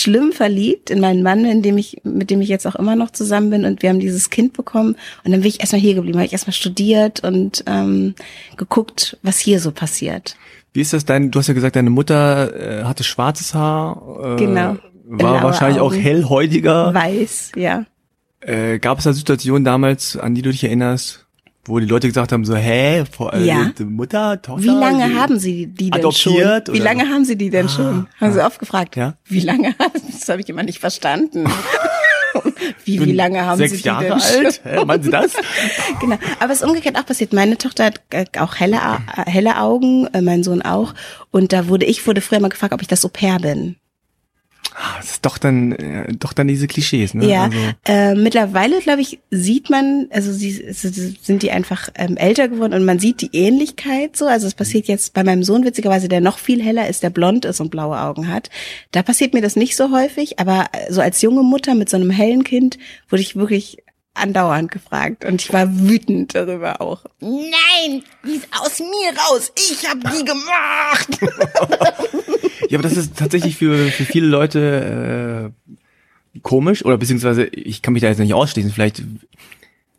schlimm verliebt in meinen Mann, in dem ich, mit dem ich jetzt auch immer noch zusammen bin. Und wir haben dieses Kind bekommen. Und dann bin ich erstmal hier geblieben, habe ich erstmal studiert und ähm, geguckt, was hier so passiert. Wie ist das dein, du hast ja gesagt, deine Mutter äh, hatte schwarzes Haar. Äh, Genau. War wahrscheinlich auch Augen. hellhäutiger. Weiß, ja. Äh, Gab es da Situationen damals, an die du dich erinnerst, wo die Leute gesagt haben, so, hä, vor, äh, Ja. die Mutter, Tochter? Wie lange die, haben Sie die denn adoptiert schon? Wie lange haben Sie die denn schon? Haben Sie oft gefragt? Ja. Wie lange (laughs) haben Das habe ich immer nicht verstanden. (laughs) wie, wie lange haben Sechs Sie die Jahre denn alt? schon? Hä, meinen Sie das? (laughs) Genau. Aber es ist umgekehrt auch passiert. Meine Tochter hat äh, auch helle, äh, helle Augen, äh, mein Sohn auch. Und da wurde ich wurde früher mal gefragt, ob ich das Au pair bin. Ah, Das ist doch dann, äh, doch dann diese Klischees, ne? Ja, Also, äh, mittlerweile glaube ich sieht man, also sie sind die einfach ähm, älter geworden und man sieht die Ähnlichkeit so. Also es passiert jetzt bei meinem Sohn witzigerweise, der noch viel heller ist, der blond ist und blaue Augen hat. Da passiert mir das nicht so häufig, aber äh, so als junge Mutter mit so einem hellen Kind wurde ich wirklich andauernd gefragt und ich war wütend darüber auch. Nein, die ist aus mir raus. Ich habe die gemacht. (laughs) (laughs) ja, aber das ist tatsächlich für, für viele Leute äh, komisch, oder beziehungsweise, ich kann mich da jetzt nicht ausschließen, vielleicht,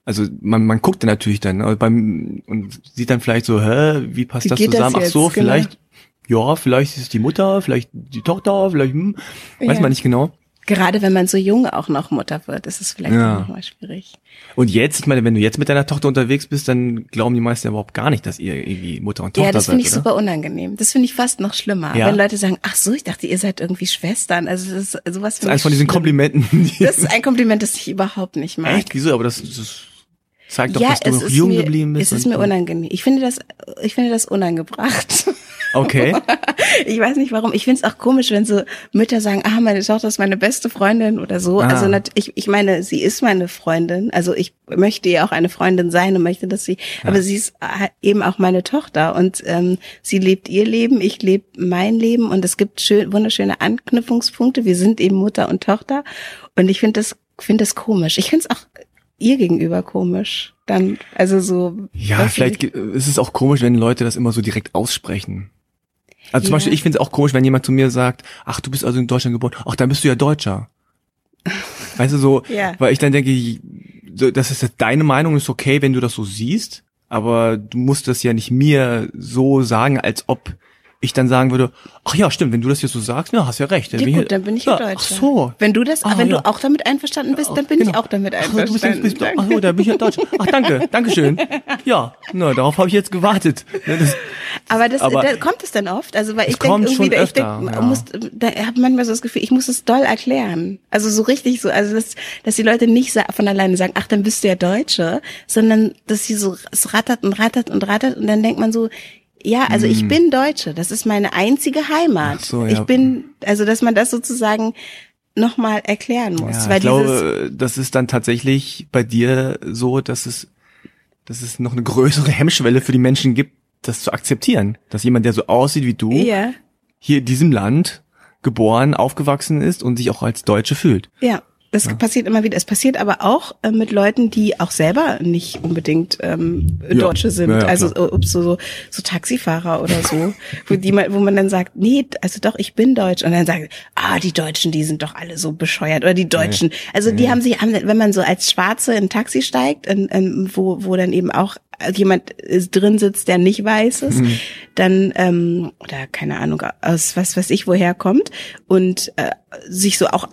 also man, man guckt dann natürlich dann aber beim, und sieht dann vielleicht so, hä, wie passt Wie das geht das zusammen? Ach so? Genau. vielleicht, ja, vielleicht ist es die Mutter, vielleicht die Tochter, vielleicht, hm, weiß Ja. man nicht genau. Gerade wenn man so jung auch noch Mutter wird, ist es vielleicht Ja. auch noch mal schwierig. Und jetzt, ich meine, wenn du jetzt mit deiner Tochter unterwegs bist, dann glauben die meisten ja überhaupt gar nicht, dass ihr irgendwie Mutter und Tochter Ja, das seid, finde ich oder? super unangenehm. Das finde ich fast noch schlimmer. Ja. Wenn Leute sagen, ach so, ich dachte, ihr seid irgendwie Schwestern. Also das ist sowas Das ist eines von diesen schlimm. Komplimenten. (laughs) Die Das ist ein Kompliment, das ich überhaupt nicht mag. Echt? Wieso? Aber das, das zeigt doch, ja, dass du noch jung mir, geblieben bist. Es ist mir unangenehm. Ich finde das, ich finde das unangebracht. (laughs) Okay. (laughs) Ich weiß nicht warum. Ich finde es auch komisch, wenn so Mütter sagen, ah, meine Tochter ist meine beste Freundin oder so. Ah. Also ich, ich meine, sie ist meine Freundin. Also ich möchte ihr auch eine Freundin sein und möchte, dass sie, aber sie ist äh, eben auch meine Tochter und ähm, sie lebt ihr Leben, ich lebe mein Leben und es gibt schön, wunderschöne Anknüpfungspunkte. Wir sind eben Mutter und Tochter und ich finde das, finde das komisch. Ich finde es auch ihr gegenüber komisch. Dann, also so. Ja, vielleicht ist es auch komisch, wenn Leute das immer so direkt aussprechen. Also zum. Beispiel, ich finde es auch komisch, wenn jemand zu mir sagt, ach, du bist also in Deutschland geboren, ach, dann bist du ja Deutscher. (laughs) Weißt du, so, Ja. weil ich dann denke, das ist deine Meinung, ist okay, wenn du das so siehst, aber du musst das ja nicht mir so sagen, als ob ich dann sagen würde, ach ja, stimmt, wenn du das jetzt so sagst, ja, hast ja recht. Ja, gut, dann bin ich ja, Deutscher. Ach so. Wenn du das, ah, wenn ja. du auch damit einverstanden bist, dann bin genau. ich auch damit einverstanden. Ach, du bist, bist, ach so, da bin ich ja Deutscher. Ach, danke, danke schön. Ja, na, darauf habe ich jetzt gewartet. Das, (laughs) aber das, aber da kommt es dann oft, also weil ich denke irgendwie, ich denk, ja. muss, da habe manchmal so das Gefühl, ich muss es doll erklären. Also so richtig so, also dass, dass die Leute nicht von alleine sagen, ach, dann bist du ja Deutsche, sondern dass sie so, es rattert und rattert und rattert und dann denkt man so, ja, also ich hm. bin Deutsche. Das ist meine einzige Heimat. Ach so, ja. Ich bin, also dass man das sozusagen nochmal erklären muss. Ja, weil ich glaube, das ist dann tatsächlich bei dir so, dass es, dass es noch eine größere Hemmschwelle für die Menschen gibt, das zu akzeptieren. Dass jemand, der so aussieht wie du, ja. hier in diesem Land geboren, aufgewachsen ist und sich auch als Deutsche fühlt. Ja. Das ja. passiert immer wieder. Es passiert aber auch äh, mit Leuten, die auch selber nicht unbedingt ähm, Deutsche ja. sind. Ja, also so, so, so Taxifahrer oder so, (laughs) wo, die man, wo man dann sagt, nee, also doch, ich bin Deutsch. Und dann sagt, ah, die Deutschen, die sind doch alle so bescheuert. Oder die Deutschen. Also die haben sich, wenn man so als Schwarze in ein Taxi steigt, in, in, wo, wo dann eben auch jemand drin sitzt, der nicht weiß ist, mhm. dann ähm, oder keine Ahnung aus was weiß ich woher kommt und äh, sich so auch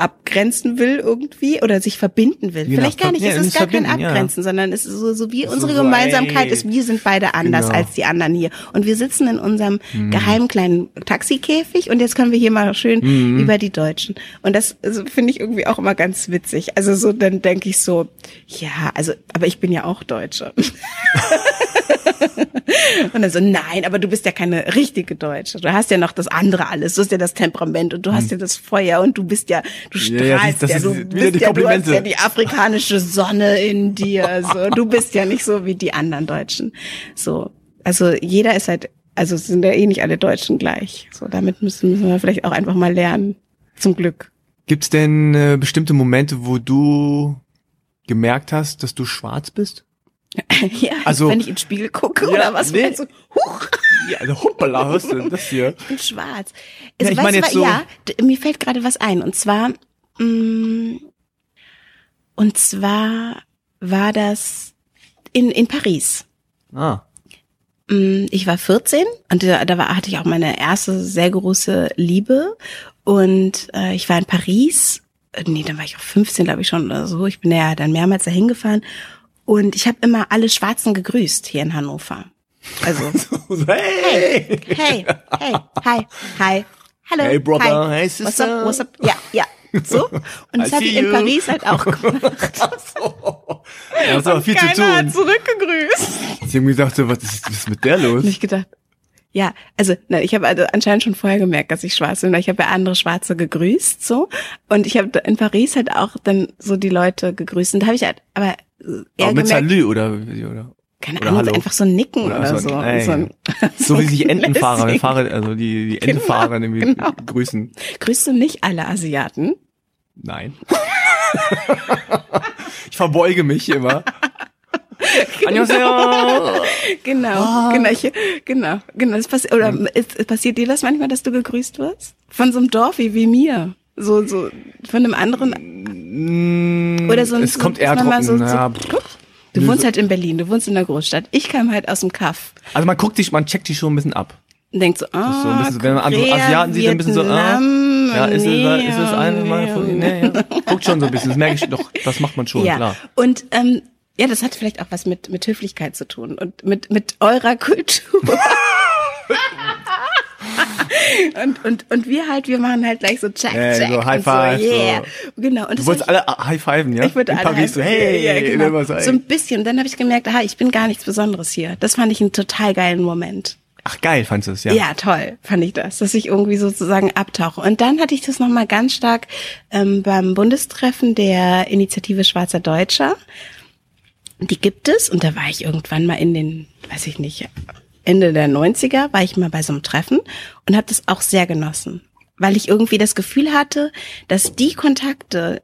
abgrenzen will irgendwie oder sich verbinden will. Je Vielleicht gar nicht, ja, es ist gar kein Abgrenzen, ja. sondern es ist so, so wie unsere so, Gemeinsamkeit ey. ist, wir sind beide anders genau. als die anderen hier. Und wir sitzen in unserem mhm. geheimen kleinen Taxikäfig und jetzt können wir hier mal schön mhm. über die Deutschen. Und das also, finde ich irgendwie auch immer ganz witzig. Also so, dann denke ich so, ja, also, aber ich bin ja auch Deutsche. (laughs) (laughs) und dann so, nein, aber du bist ja keine richtige Deutsche. Du hast ja noch das andere alles. Du hast ja das Temperament und du hast hm. ja das Feuer und du bist ja, du strahlst ja, ja, du bist ja, du hast ja die afrikanische Sonne in dir. So, (laughs) du bist ja nicht so wie die anderen Deutschen. So, also jeder ist halt, also sind ja eh nicht alle Deutschen gleich. So, damit müssen, müssen wir vielleicht auch einfach mal lernen. Zum Glück. Gibt's denn äh, bestimmte Momente, wo du gemerkt hast, dass du schwarz bist? (laughs) ja, also, wenn ich in den Spiegel gucke ja, oder was nee. meinst du? Huch! Ja, also hoppala, was denn das hier? Ich bin schwarz. Also, ja, ich meine jetzt so ja, mir fällt gerade was ein und zwar mh, mm, und zwar war das in in Paris. Ah. Mm, ich war 14 und da, da war, hatte ich auch meine erste sehr große Liebe und äh, ich war in Paris. Äh, nee, dann war ich auch 15, glaube ich schon oder so. Ich bin ja dann mehrmals dahin gefahren und ich habe immer alle Schwarzen gegrüßt hier in Hannover. Also, (laughs) hey, hey, hey, hi, hi, hallo, hey brother, hi. hey sister, what's up, what's up, ja, ja, so. (laughs) Und das habe ich in Paris halt auch (laughs) gemacht. so. Ja, das war viel zu tun. hat zurückgegrüßt. Sie haben gesagt, so, was ist, was ist mit der los? Nicht gedacht. Ja, also na, ich habe also anscheinend schon vorher gemerkt, dass ich schwarz bin. Ich habe ja andere Schwarze gegrüßt so und ich habe in Paris halt auch dann so die Leute gegrüßt. Und da habe ich halt, aber eher aber mit gemerkt, Salü oder oder keine Ahnung, einfach so ein Nicken oder, oder so. so, ein, so, ein, (laughs) so wie sich Entenfahrer, Fahrer, also die, die genau, Entenfahrer nämlich genau. grüßen. Grüßt du nicht alle Asiaten? Nein. ich verbeuge mich immer. (laughs) genau, genau, oh. genau, ich, genau, genau. Es passi oder hm. es, es passiert dir das manchmal, dass du gegrüßt wirst von so einem Dorf wie, wie mir, so so von einem anderen mm, oder so. Es so, kommt eher trocken. So, so, ja, du wohnst halt in Berlin, du wohnst in der Großstadt. Ich kam halt aus dem Kaff. Also man guckt dich, man checkt dich schon ein bisschen ab. Und denkt so, ah, so ein bisschen, wenn man andere Asiaten sieht, dann ein bisschen so, ah, ja, ist es, ist es eine, nee, nee, ja. guckt schon so ein bisschen, das merke ich doch, das macht man schon, ja. klar. Und ähm, ja, das hat vielleicht auch was mit, mit Höflichkeit zu tun und mit, mit eurer Kultur. (laughs) und, und, und wir halt, wir machen halt gleich so check, check. so High Five. So, yeah. So. Genau. Und du wolltest alle High Fiven, ja? Ich würde alle Paris so, hey, ja, genau. so ein bisschen. Und dann habe ich gemerkt, aha, ich bin gar nichts Besonderes hier. Das fand ich einen total geilen Moment. Ach geil, fandst du es, ja? Ja, toll, fand ich das, dass ich irgendwie sozusagen abtauche. Und dann hatte ich das nochmal ganz stark ähm, beim Bundestreffen der Initiative Schwarzer Deutscher die gibt es und da war ich irgendwann mal in den, weiß ich nicht, Ende der 90er war ich mal bei so einem Treffen und habe das auch sehr genossen, weil ich irgendwie das Gefühl hatte, dass die Kontakte,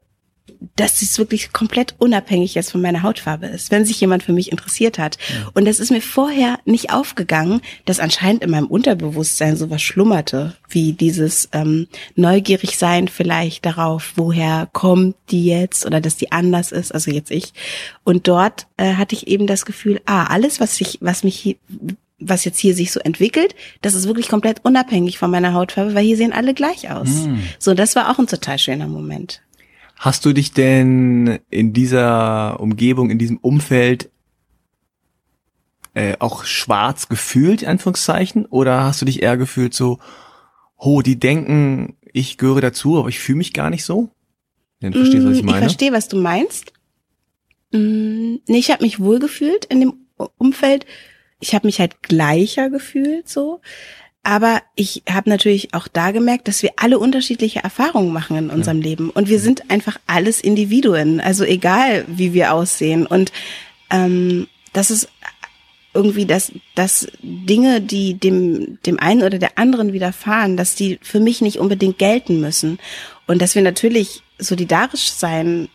dass es wirklich komplett unabhängig jetzt von meiner Hautfarbe ist, wenn sich jemand für mich interessiert hat. Ja. Und das ist mir vorher nicht aufgegangen, dass anscheinend in meinem Unterbewusstsein sowas schlummerte, wie dieses ähm, neugierig sein vielleicht darauf, woher kommt die jetzt oder dass die anders ist, also jetzt ich. Und dort äh, hatte ich eben das Gefühl, ah, alles, was ich, was mich was jetzt hier sich so entwickelt, das ist wirklich komplett unabhängig von meiner Hautfarbe, weil hier sehen alle gleich aus. Mm. So, das war auch ein total schöner Moment. Hast du dich denn in dieser Umgebung, in diesem Umfeld äh, auch schwarz gefühlt, in Anführungszeichen? Oder hast du dich eher gefühlt so, oh, die denken, ich gehöre dazu, aber ich fühle mich gar nicht so? Ja, du verstehst, was ich Mm, meine? Ich verstehe, was du meinst. Mm, Nee, ich habe mich wohl gefühlt in dem Umfeld. Ich habe mich halt gleicher gefühlt so. Aber ich habe natürlich auch da gemerkt, dass wir alle unterschiedliche Erfahrungen machen in unserem Leben. Und wir sind einfach alles Individuen. Also egal, wie wir aussehen. Und ähm, das ist irgendwie, dass, dass Dinge, die dem, dem einen oder der anderen widerfahren, dass die für mich nicht unbedingt gelten müssen. Und dass wir natürlich solidarisch sein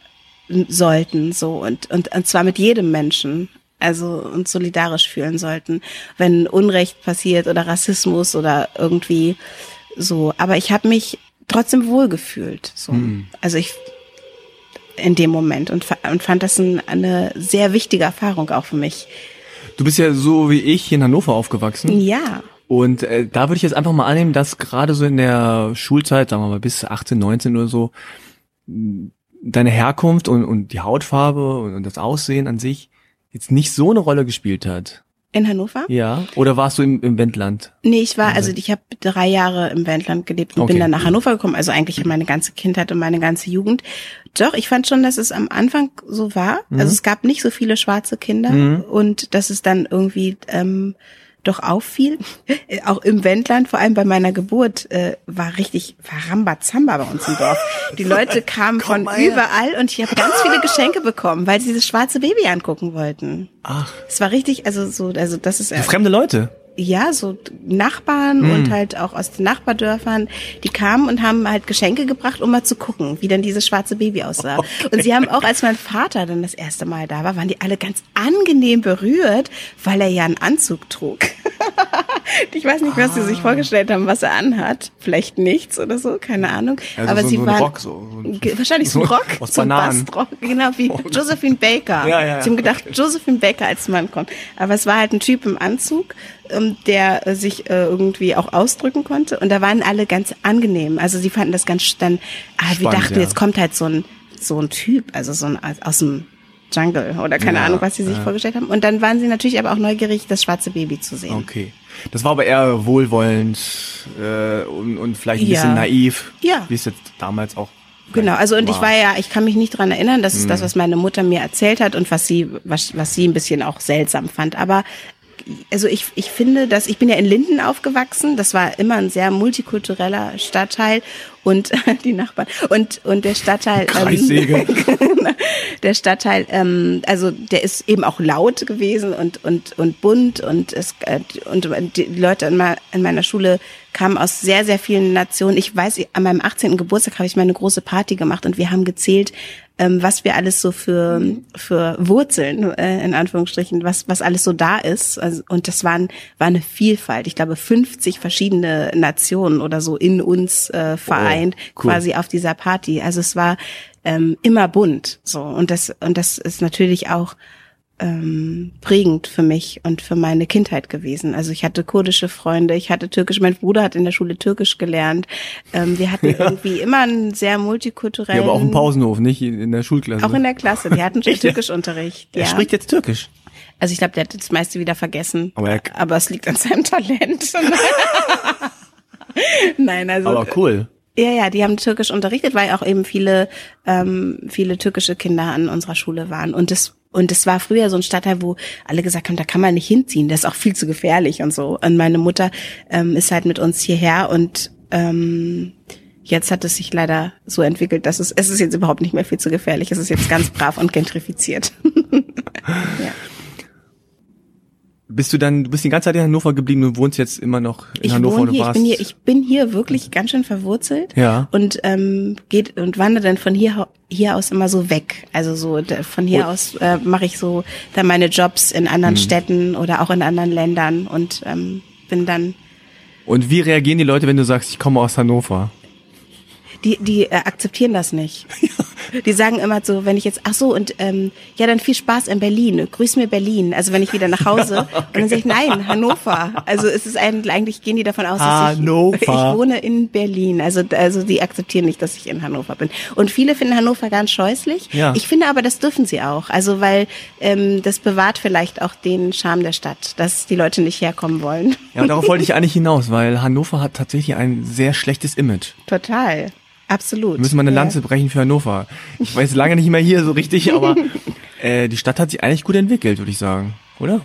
sollten, so, und, und, und zwar mit jedem Menschen. Also uns solidarisch fühlen sollten, wenn Unrecht passiert oder Rassismus oder irgendwie so. Aber ich habe mich trotzdem wohlgefühlt. So. Also ich in dem Moment und, und fand das ein, eine sehr wichtige Erfahrung auch für mich. Du bist ja so wie ich hier in Hannover aufgewachsen. Ja. Und äh, da würde ich jetzt einfach mal annehmen, dass gerade so in der Schulzeit, sagen wir mal bis 18, 19 oder so, deine Herkunft und, und die Hautfarbe und, und das Aussehen an sich jetzt nicht so eine Rolle gespielt hat. In Hannover? Ja. Oder warst du im, im Wendland? Nee, ich war, also ich habe drei Jahre im Wendland gelebt und Okay. bin dann nach Hannover gekommen, also eigentlich (clears throat) meine ganze Kindheit und meine ganze Jugend. Doch, ich fand schon, dass es am Anfang so war. Also es gab nicht so viele schwarze Kinder und dass es dann irgendwie ähm, doch auffiel. Auch im Wendland, vor allem bei meiner Geburt, äh, war richtig, war Rambazamba bei uns im Dorf. Die Leute (laughs) kamen von überall und ich habe ganz viele Geschenke bekommen, weil sie dieses schwarze Baby angucken wollten. Ach. Es war richtig, also so, also das ist Fremde Leute. Ja, so Nachbarn Mhm. und halt auch aus den Nachbardörfern, die kamen und haben halt Geschenke gebracht, um mal zu gucken, wie denn dieses schwarze Baby aussah. Und sie haben auch, als mein Vater dann das erste Mal da war, waren die alle ganz angenehm berührt, weil er ja einen Anzug trug. (laughs) ich weiß nicht, was sie Ah. sich vorgestellt haben, was er anhat. Vielleicht nichts oder so, keine Ahnung. Also Aber so- sie so waren Rock, so- so wahrscheinlich so ein Rock, (laughs) aus so. Bastrock, genau wie (laughs) Josephine Baker. Ja, ja. Sie haben gedacht, Josephine Baker als Mann kommt. Aber es war halt ein Typ im Anzug, ähm, der äh, sich äh, irgendwie auch ausdrücken konnte. Und da waren alle ganz angenehm. Also sie fanden das ganz dann, ah, wir dachten, ja. jetzt kommt halt so ein, so ein Typ, also so ein aus dem Jungle oder keine Ja, Ahnung, was sie sich ja. vorgestellt haben. Und dann waren sie natürlich aber auch neugierig, das schwarze Baby zu sehen. Okay. Das war aber eher wohlwollend äh, und, und vielleicht ein Ja. bisschen naiv. Ja. Wie es jetzt damals auch. Genau, also und ich war ja, ich kann mich nicht dran erinnern, das ist Mhm. das, was meine Mutter mir erzählt hat und was sie, was, was sie ein bisschen auch seltsam fand. Aber also ich, ich finde, dass ich bin ja in Linden aufgewachsen. Das war immer ein sehr multikultureller Stadtteil und (laughs) die Nachbarn und und der Stadtteil. Ähm, (laughs) der Stadtteil, ähm, also der ist eben auch laut gewesen und und und bunt und es äh, und die Leute in, in meiner Schule kamen aus sehr sehr vielen Nationen. Ich weiß, an meinem 18. Geburtstag habe ich mal eine große Party gemacht und wir haben gezählt, ähm, was wir alles so für für Wurzeln äh, in Anführungsstrichen, was was alles so da ist. Also, und das waren war eine Vielfalt. Ich glaube 50 verschiedene Nationen oder so in uns äh, vereint Oh, cool. quasi auf dieser Party. Also es war ähm, immer bunt so und das und das ist natürlich auch ähm, prägend für mich und für meine Kindheit gewesen. Also ich hatte kurdische Freunde, ich hatte türkisch, mein Bruder hat in der Schule türkisch gelernt. Ähm, wir hatten (laughs) irgendwie immer einen sehr multikulturellen. Ja, aber auch im Pausenhof, nicht in der Schulklasse. Auch in der Klasse. Die hatten schon (laughs) Türkischunterricht. er ja. spricht jetzt Türkisch. Also ich glaube, der hat das meiste wieder vergessen. Aber er- aber es liegt an seinem Talent. (laughs) Nein, also Aber cool. ja, ja, die haben Türkisch unterrichtet, weil auch eben viele, ähm, viele türkische Kinder an unserer Schule waren. Und das, und es war früher so ein Stadtteil, wo alle gesagt haben, da kann man nicht hinziehen, das ist auch viel zu gefährlich und so. Und meine Mutter ähm, ist halt mit uns hierher und ähm, jetzt hat es sich leider so entwickelt, dass es, es ist jetzt überhaupt nicht mehr viel zu gefährlich. Es ist jetzt ganz brav und gentrifiziert. (laughs) ja. Bist du dann, du bist die ganze Zeit in Hannover geblieben und wohnst jetzt immer noch in Ich Hannover wohne hier, ich bin hier, ich bin hier wirklich ganz schön verwurzelt. Ja. Und ähm, geht und wandere dann von hier hier aus immer so weg. Also so von hier Und- aus äh, mache ich so dann meine Jobs in anderen Städten oder auch in anderen Ländern und ähm, bin dann und wie reagieren die Leute, wenn du sagst, ich komme aus Hannover? die die äh, akzeptieren das nicht. (laughs) Die sagen immer so, wenn ich jetzt, ach so, und ähm, ja, dann viel Spaß in Berlin. Grüß mir Berlin. Also wenn ich wieder nach Hause. (laughs) okay. Und dann sage ich, nein, Hannover. Also es ist eigentlich, eigentlich gehen die davon aus, dass ich, ich wohne in Berlin. Also, also die akzeptieren nicht, dass ich in Hannover bin. Und viele finden Hannover ganz scheußlich. Ja. Ich finde aber, das dürfen sie auch. Also weil ähm, das bewahrt vielleicht auch den Charme der Stadt, dass die Leute nicht herkommen wollen. Ja, darauf wollte ich (laughs) eigentlich hinaus, weil Hannover hat tatsächlich ein sehr schlechtes Image. Total. Absolut. Wir müssen mal eine Lanze ja. brechen für Hannover. Ich weiß lange nicht mehr hier so richtig, aber (laughs) äh, die Stadt hat sich eigentlich gut entwickelt, würde ich sagen, oder?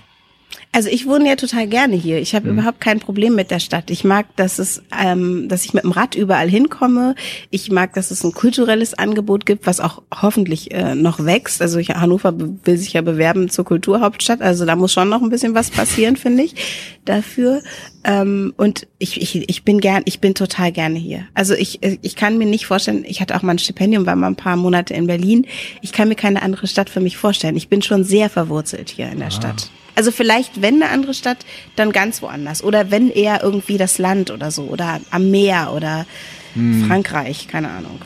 Also ich wohne ja total gerne hier. Ich habe mhm. überhaupt kein Problem mit der Stadt. Ich mag, dass es, ähm, dass ich mit dem Rad überall hinkomme. Ich mag, dass es ein kulturelles Angebot gibt, was auch hoffentlich äh, noch wächst. Also ich, Hannover will sich ja bewerben zur Kulturhauptstadt. Also da muss schon noch ein bisschen was passieren, (laughs) finde ich, dafür. Ähm, und ich, ich, ich bin gern, ich bin total gerne hier. Also ich, ich kann mir nicht vorstellen. Ich hatte auch mal ein Stipendium, war mal ein paar Monate in Berlin. Ich kann mir keine andere Stadt für mich vorstellen. Ich bin schon sehr verwurzelt hier in der ah. Stadt. Also vielleicht, wenn eine andere Stadt, dann ganz woanders. Oder wenn eher irgendwie das Land oder so. Oder am Meer oder hm. Frankreich, keine Ahnung.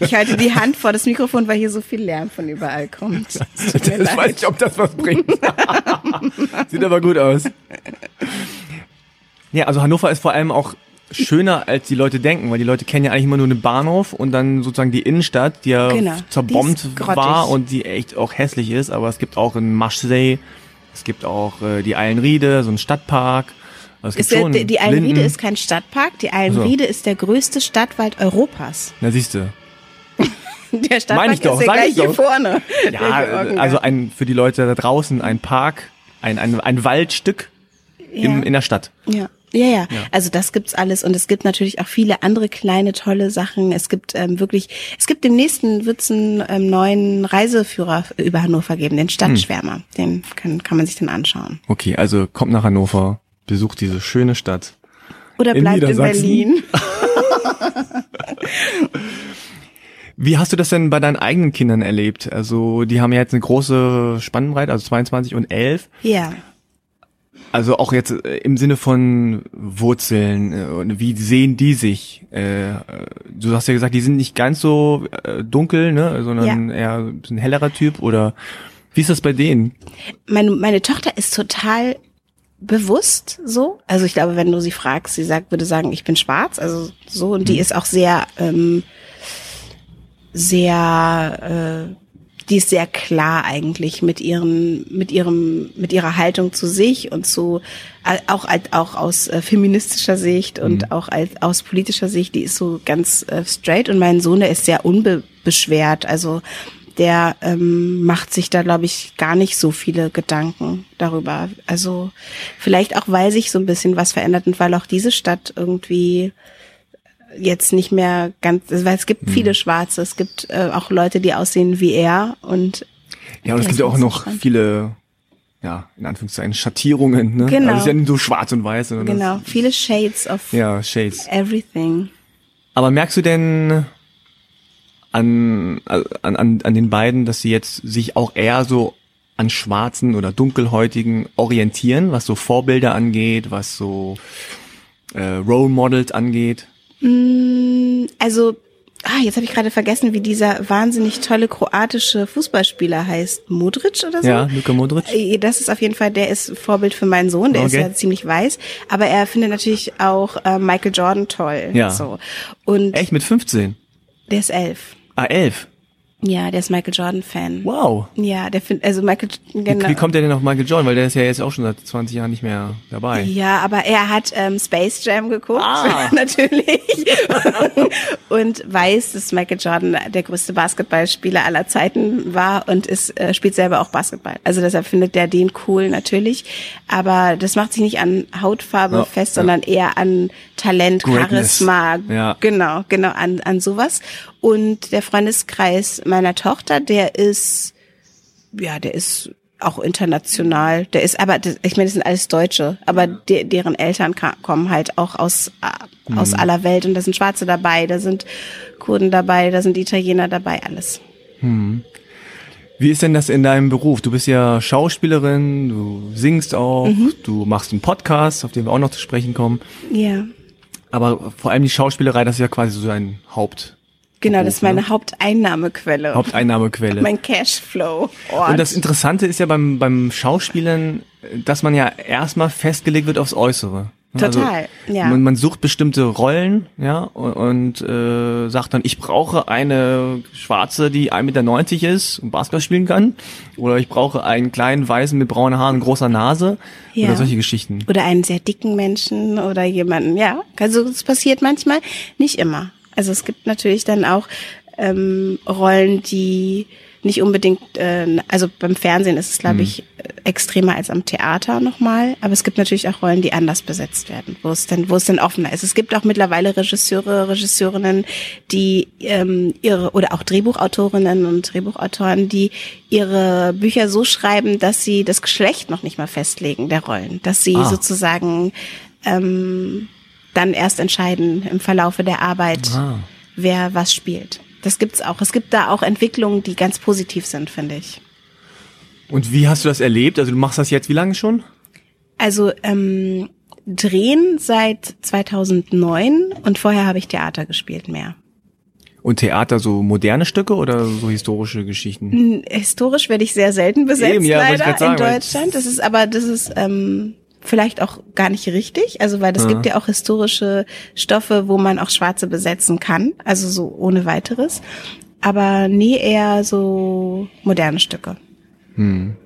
Ich halte die Hand vor das Mikrofon, weil hier so viel Lärm von überall kommt. Das, das weiß ich, ob das was bringt. (laughs) Sieht aber gut aus. Ja, also Hannover ist vor allem auch schöner, als die Leute denken, weil die Leute kennen ja eigentlich immer nur den Bahnhof und dann sozusagen die Innenstadt, die ja genau, zerbombt die war und die echt auch hässlich ist, aber es gibt auch in Maschsee, es gibt auch äh, die Eilenriede, so ein Stadtpark. Also es gibt schon der, die Eilenriede ist kein Stadtpark, die Eilenriede so. ist der größte Stadtwald Europas. (laughs) Na siehst du. der Stadtpark ich doch, ist ja gleich hier vorne. Ja, also ein für die Leute da draußen ein Park, ein, ein, ein Waldstück ja. in, in der Stadt. Ja. Ja, ja, ja. Also das gibt's alles und es gibt natürlich auch viele andere kleine tolle Sachen. Es gibt ähm, wirklich, es gibt dem nächsten wird's einen ähm, neuen Reiseführer über Hannover geben, den Stadtschwärmer. Hm. Den kann, kann man sich dann anschauen. Okay, also kommt nach Hannover, besucht diese schöne Stadt. Oder bleibt in, in Berlin. (laughs) Wie hast du das denn bei deinen eigenen Kindern erlebt? Also die haben ja jetzt eine große Spannbreite, also 22 und 11. Ja. Also auch jetzt äh, im Sinne von Wurzeln, äh, wie sehen die sich? Äh, du hast ja gesagt, die sind nicht ganz so dunkel, ne, sondern ja. eher ein hellerer Typ oder wie ist das bei denen? Meine, meine Tochter ist total bewusst so. Also ich glaube, wenn du sie fragst, sie sagt, würde sagen, ich bin schwarz, also so und die mhm. ist auch sehr ähm, sehr äh, die ist sehr klar eigentlich mit ihren, mit ihrem, mit ihrer Haltung zu sich und zu, auch, auch aus äh, feministischer Sicht und mhm. auch als, aus politischer Sicht, die ist so ganz äh, straight und mein Sohn, der ist sehr unbeschwert, also der ähm, macht sich da, glaube ich, gar nicht so viele Gedanken darüber. Also vielleicht auch, weil sich so ein bisschen was verändert und weil auch diese Stadt irgendwie jetzt nicht mehr ganz, weil es gibt mhm. viele Schwarze, es gibt äh, auch Leute, die aussehen wie er und ja, und es gibt ja auch noch viele, ja, in Anführungszeichen Schattierungen, ne? Genau. Also es ist ja nicht so schwarz und weiß, sondern genau, viele Shades of ja, Shades. everything. Aber merkst du denn an, an, an, an den beiden, dass sie jetzt sich auch eher so an schwarzen oder dunkelhäutigen orientieren, was so Vorbilder angeht, was so äh, Role Models angeht? Mm, also, ah, jetzt habe ich gerade vergessen, wie dieser wahnsinnig tolle kroatische Fußballspieler heißt. Modric oder so? Ja, Luka Modric. Äh, das ist auf jeden Fall, der ist Vorbild für meinen Sohn, der okay. ist ja ziemlich weiß. Aber er findet natürlich auch äh, Michael Jordan toll. Ja. So. Und Echt, mit 15? Der ist elf. Ah, elf? Ja, der ist Michael Jordan Fan. Wow. Ja, der findet also Michael genau. Wie, wie kommt der denn auf Michael Jordan, weil der ist ja jetzt auch schon seit 20 Jahren nicht mehr dabei. Ja, aber er hat ähm, Space Jam geguckt, ah. (laughs) natürlich. (laughs) und weiß, dass Michael Jordan der größte Basketballspieler aller Zeiten war und ist äh, spielt selber auch Basketball. Also deshalb findet der den cool natürlich, aber das macht sich nicht an Hautfarbe ja, fest, sondern eher an Talent, Greatness. Charisma. Ja. Genau, genau an an sowas und der Freundeskreis meiner Tochter, der ist, ja, der ist auch international. Der ist aber, ich meine, das sind alles Deutsche, aber de, deren Eltern kommen halt auch aus, mhm. aus aller Welt und da sind Schwarze dabei, da sind Kurden dabei, da sind Italiener dabei, alles. Mhm. Wie ist denn das in deinem Beruf? Du bist ja Schauspielerin, du singst auch, mhm. du machst einen Podcast, auf den wir auch noch zu sprechen kommen. Ja. Aber vor allem die Schauspielerei, das ist ja quasi so dein Haupt Genau, das ist meine Haupteinnahmequelle. Haupteinnahmequelle. mein Cashflow. -Ort. Und das Interessante ist ja beim, beim Schauspielern, dass man ja erstmal festgelegt wird aufs Äußere. Total, also, ja. Man, man sucht bestimmte Rollen, ja, und, und äh, sagt dann, ich brauche eine Schwarze, die 1,90 Meter ist und Basketball spielen kann. Oder ich brauche einen kleinen Weißen mit braunen Haaren und großer Nase. Ja. Oder solche Geschichten. Oder einen sehr dicken Menschen oder jemanden, ja. Also es passiert manchmal, nicht immer. Also es gibt natürlich dann auch ähm, Rollen, die nicht unbedingt, äh, also beim Fernsehen ist es, glaube mhm. ich, extremer als am Theater nochmal, aber es gibt natürlich auch Rollen, die anders besetzt werden, wo es dann, wo es dann offener ist. Es gibt auch mittlerweile Regisseure, Regisseurinnen, die ähm, ihre oder auch Drehbuchautorinnen und Drehbuchautoren, die ihre Bücher so schreiben, dass sie das Geschlecht noch nicht mal festlegen der Rollen, dass sie ah. sozusagen ähm, dann erst entscheiden im Verlaufe der Arbeit, ah. wer was spielt. Das gibt's auch. Es gibt da auch Entwicklungen, die ganz positiv sind, finde ich. Und wie hast du das erlebt? Also du machst das jetzt wie lange schon? Also ähm, drehen seit 2009 und vorher habe ich Theater gespielt mehr. Und Theater so moderne Stücke oder so historische Geschichten? Historisch werde ich sehr selten besetzt Eben, ja, leider sagen, in Deutschland. Das ist aber das ist ähm, vielleicht auch gar nicht richtig, also weil es ja. gibt ja auch historische Stoffe, wo man auch Schwarze besetzen kann, also so ohne weiteres. Aber nie eher so moderne Stücke. Hm.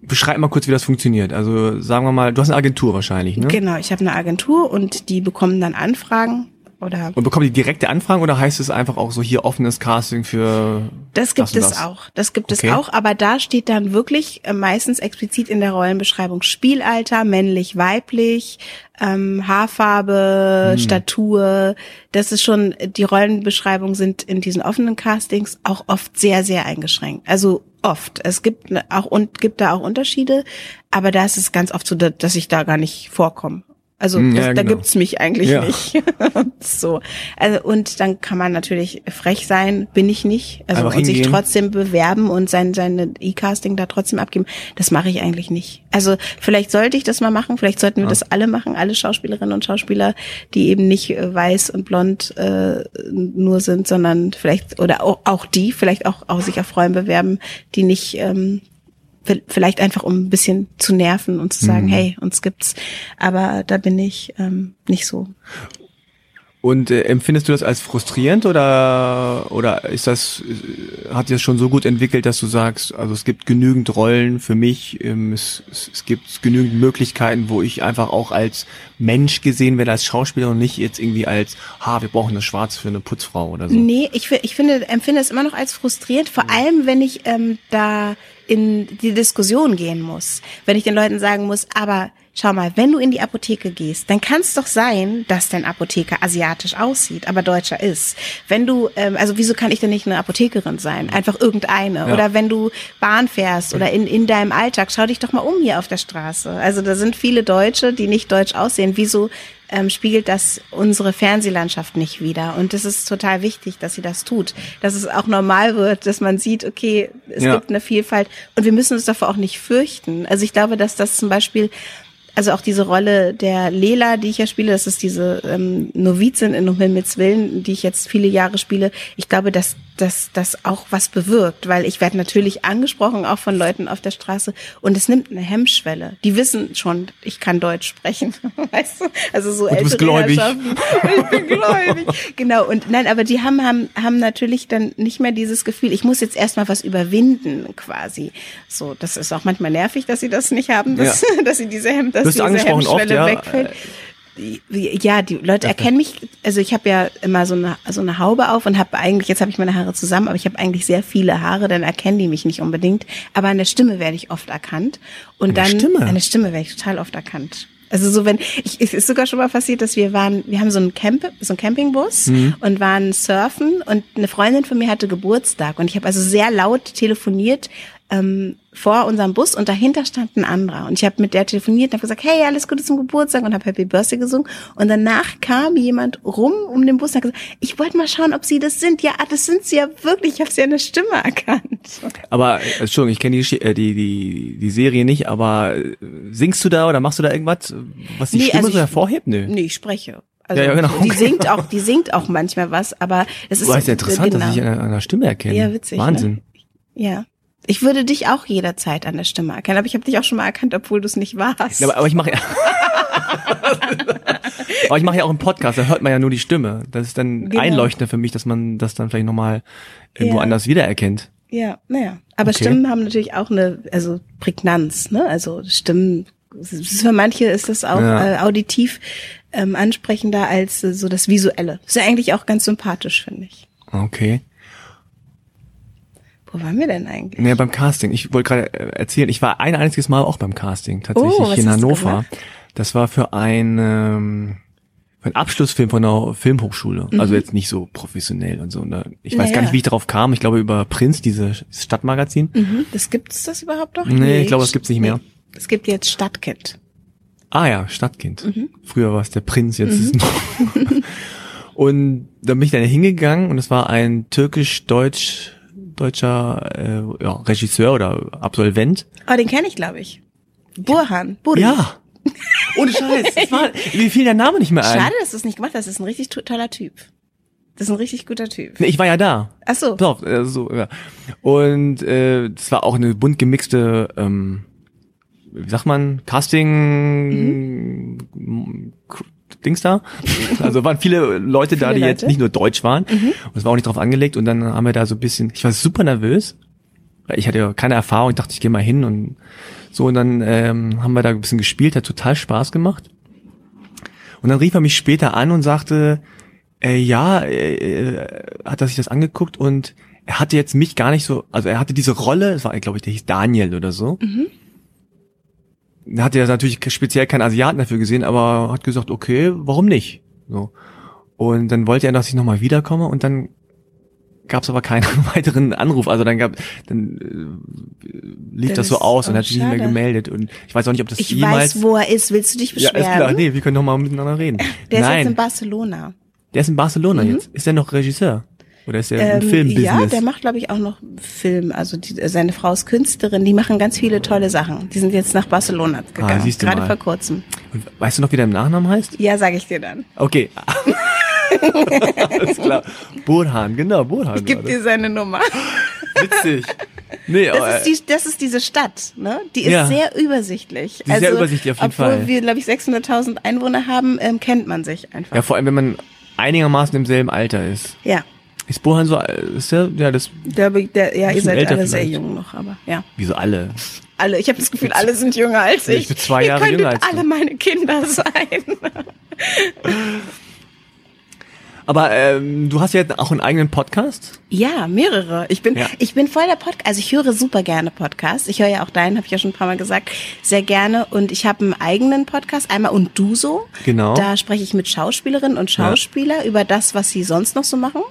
Beschreib mal kurz, wie das funktioniert. Also sagen wir mal, du hast eine Agentur wahrscheinlich, ne? Genau, ich habe eine Agentur und die bekommen dann Anfragen oder und bekommen die direkte Anfragen oder heißt es einfach auch so hier offenes Casting für Das gibt das es das? auch. Das gibt okay. es auch, aber da steht dann wirklich äh, meistens explizit in der Rollenbeschreibung Spielalter, männlich, weiblich, ähm, Haarfarbe, hm. Statur. Das ist schon die Rollenbeschreibungen sind in diesen offenen Castings auch oft sehr sehr eingeschränkt. Also oft. Es gibt ne, auch und gibt da auch Unterschiede, aber da ist es ganz oft so, dass ich da gar nicht vorkomme. Also hm, das, ja, genau. da gibt's mich eigentlich ja. nicht. (laughs) so. Also und dann kann man natürlich frech sein, bin ich nicht. Also und sich trotzdem bewerben und sein seine E-Casting da trotzdem abgeben. Das mache ich eigentlich nicht. Also vielleicht sollte ich das mal machen. Vielleicht sollten wir ja. das alle machen, alle Schauspielerinnen und Schauspieler, die eben nicht äh, weiß und blond äh, nur sind, sondern vielleicht oder auch, auch die, vielleicht auch, auch sich auf Rollen bewerben, die nicht ähm, vielleicht einfach um ein bisschen zu nerven und zu sagen, mhm. hey, uns gibt's. Aber da bin ich ähm, nicht so. Und äh, empfindest du das als frustrierend oder oder ist das äh, hat sich das schon so gut entwickelt, dass du sagst, also es gibt genügend Rollen für mich, ähm, es, es, es gibt genügend Möglichkeiten, wo ich einfach auch als Mensch gesehen werde, als Schauspieler und nicht jetzt irgendwie als, ha, wir brauchen eine Schwarze für eine Putzfrau oder so. Nee, ich, ich finde empfinde es immer noch als frustrierend, vor allem wenn ich ähm, da in die Diskussion gehen muss, wenn ich den Leuten sagen muss, aber schau mal, wenn du in die Apotheke gehst, dann kann es doch sein, dass dein Apotheker asiatisch aussieht, aber Deutscher ist. Wenn du, ähm, also wieso kann ich denn nicht eine Apothekerin sein? Einfach irgendeine. Ja. Oder wenn du Bahn fährst oder in, in deinem Alltag, schau dich doch mal um hier auf der Straße. Also da sind viele Deutsche, die nicht deutsch aussehen. Wieso ähm, spiegelt das unsere Fernsehlandschaft nicht wieder. Und es ist total wichtig, dass sie das tut. Dass es auch normal wird, dass man sieht, okay, es ja. gibt eine Vielfalt und wir müssen uns davor auch nicht fürchten. Also ich glaube, dass das zum Beispiel also auch diese Rolle der Lela, die ich ja spiele, das ist diese ähm, Novizin in Um Himmels Willen, die ich jetzt viele Jahre spiele. Ich glaube, dass dass das auch was bewirkt, weil ich werde natürlich angesprochen, auch von Leuten auf der Straße und es nimmt eine Hemmschwelle. Die wissen schon, ich kann Deutsch sprechen, (laughs) weißt du? Also so ältere gläubig. (laughs) Ich bin gläubig. genau und nein, aber die haben haben haben natürlich dann nicht mehr dieses Gefühl, ich muss jetzt erstmal was überwinden quasi. So, das ist auch manchmal nervig, dass sie das nicht haben, dass, ja. (laughs) dass sie diese Hem dass diese Hemmschwelle oft, ja. wegfällt ja, die Leute erkennen mich, also ich habe ja immer so eine so eine Haube auf und habe eigentlich, jetzt habe ich meine Haare zusammen, aber ich habe eigentlich sehr viele Haare, dann erkennen die mich nicht unbedingt. Aber an der Stimme werde ich oft erkannt. Und an dann Stimme? an der Stimme werde ich total oft erkannt. Also so wenn ich es ist sogar schon mal passiert, dass wir waren, wir haben so einen Camp, so einen Campingbus mhm. und waren surfen und eine Freundin von mir hatte Geburtstag und ich habe also sehr laut telefoniert ähm, vor unserem Bus und dahinter stand ein anderer. Und ich habe mit der telefoniert und habe gesagt, hey, alles Gute zum Geburtstag und habe Happy Birthday gesungen. Und danach kam jemand rum um den Bus und hat gesagt, ich wollte mal schauen, ob Sie das sind. Ja, das sind Sie ja wirklich. Ich habe Sie an der Stimme erkannt. Aber, äh, Entschuldigung, ich kenne die, äh, die, die, die Serie nicht, aber äh, singst du da oder machst du da irgendwas, was die nee, Stimme also so hervorhebt? Nö. Nee, ich spreche. Also Ja, ja, genau. die singt auch, die singt auch manchmal was, aber es ist Boah, ist ja interessant, genau. dass ich an einer, an Stimme erkenne. Ja, witzig, Wahnsinn. Ne? Ja. Ich würde dich auch jederzeit an der Stimme erkennen, aber ich habe dich auch schon mal erkannt, obwohl du es nicht warst. Ja, aber, aber ich mache ja. (laughs) aber ich mache ja auch einen Podcast, da hört man ja nur die Stimme. Das ist dann Genau. einleuchtender für mich, dass man das dann vielleicht nochmal irgendwo Ja. anders wiedererkennt. Ja, naja. Aber Okay. Stimmen haben natürlich auch eine, also Prägnanz, ne? Also Stimmen, für manche ist das auch Ja. äh, auditiv ähm, ansprechender als äh, so das Visuelle. Ist ja eigentlich auch ganz sympathisch, finde ich. Okay. Wo waren wir denn eigentlich? Nee, beim Casting. Ich wollte gerade äh, erzählen, ich war ein einziges Mal auch beim Casting, tatsächlich Oh, in Hannover. Das war für ein, ähm, für einen Abschlussfilm von einer Filmhochschule. Also jetzt nicht so professionell und so. Ne? Ich weiß Naja. gar nicht, wie ich darauf kam. Ich glaube über Prinz, dieses Stadtmagazin. Mhm. Das gibt's das überhaupt noch? Nee, ich glaube, das gibt's nicht mehr. Es gibt jetzt Stadtkind. Ah ja, Stadtkind. Mhm. Früher war es der Prinz, jetzt ist es (laughs) Und da bin ich dann hingegangen und es war ein türkisch-deutsch deutscher äh, ja, Regisseur oder Absolvent. Oh, den kenne ich, glaube ich. Burhan. Buri. Ja. Ohne Scheiß. Das war, mir fiel der Name nicht mehr ein. Schade, dass du es nicht gemacht hast. Das ist ein richtig to- toller Typ. Das ist ein richtig guter Typ. Nee, ich war ja da. Ach so. Pass auf, äh, so, ja. Und äh, das war auch eine bunt gemixte, ähm, wie sagt man, Casting K- Dings da. Also waren viele Leute da, Viele die jetzt Leute? nicht nur deutsch waren. Und es war auch nicht drauf angelegt. Und dann haben wir da so ein bisschen, ich war super nervös. Weil ich hatte ja keine Erfahrung, ich dachte, ich gehe mal hin und so. Und dann ähm, haben wir da ein bisschen gespielt, hat total Spaß gemacht. Und dann rief er mich später an und sagte, äh, ja, äh, hat er sich das angeguckt und er hatte jetzt mich gar nicht so, also er hatte diese Rolle, das war, glaube ich, der hieß Daniel oder so. Da hatte er natürlich speziell keinen Asiaten dafür gesehen, aber hat gesagt, okay, warum nicht? So. Und dann wollte er, dass ich nochmal wiederkomme und dann gab es aber keinen (laughs) weiteren Anruf. Also dann gab, dann äh, lief Das das so ist aus und hat sich nicht mehr gemeldet. Und ich weiß auch nicht, ob das Ich jemals. weiß, wo er ist. Willst du dich ja, beschweren? ist klar, nee, wir können noch mal miteinander reden. Der ist Nein, jetzt in Barcelona. der ist in Barcelona jetzt. Ist er noch Regisseur? Oder ist er im Ähm, Filmbusiness? ja, der macht, glaube ich, auch noch Film. Also die, seine Frau ist Künstlerin. Die machen ganz viele tolle Sachen. Die sind jetzt nach Barcelona gegangen. Ah, siehst du Gerade mal. vor kurzem. Und weißt du noch, wie der im Nachnamen heißt? Ja, sage ich dir dann. Okay. (laughs) Alles klar. Burhan, genau, Burhan. Ich gebe dir seine Nummer. (laughs) Witzig. Nee, aber, Das ist, die, das ist diese Stadt, ne? Die ist Ja. sehr übersichtlich. Die ist sehr übersichtlich, auf jeden obwohl Fall. wir, glaube ich, 600.000 Einwohner haben, ähm, kennt man sich einfach. ja, vor allem, wenn man einigermaßen im selben Alter ist. Ja. Ist Burhan so, ist der, ja, das, Der, der, ja, ihr seid alle sehr vielleicht. jung noch, aber ja. wie so alle. Alle, ich habe das Gefühl, alle sind jünger als ich. Ich bin zwei ihr Jahre könntet jünger als du. alle meine Kinder sein. (laughs) Aber ähm, du hast ja auch einen eigenen Podcast. Ja, mehrere. Ich bin, Ja. ich bin voll der Podcast. Also ich höre super gerne Podcasts. Ich höre ja auch deinen, habe ich ja schon ein paar Mal gesagt, sehr gerne. Und ich habe einen eigenen Podcast, einmal und du so. Genau. Da spreche ich mit Schauspielerinnen und Schauspieler über das, was sie sonst noch so machen.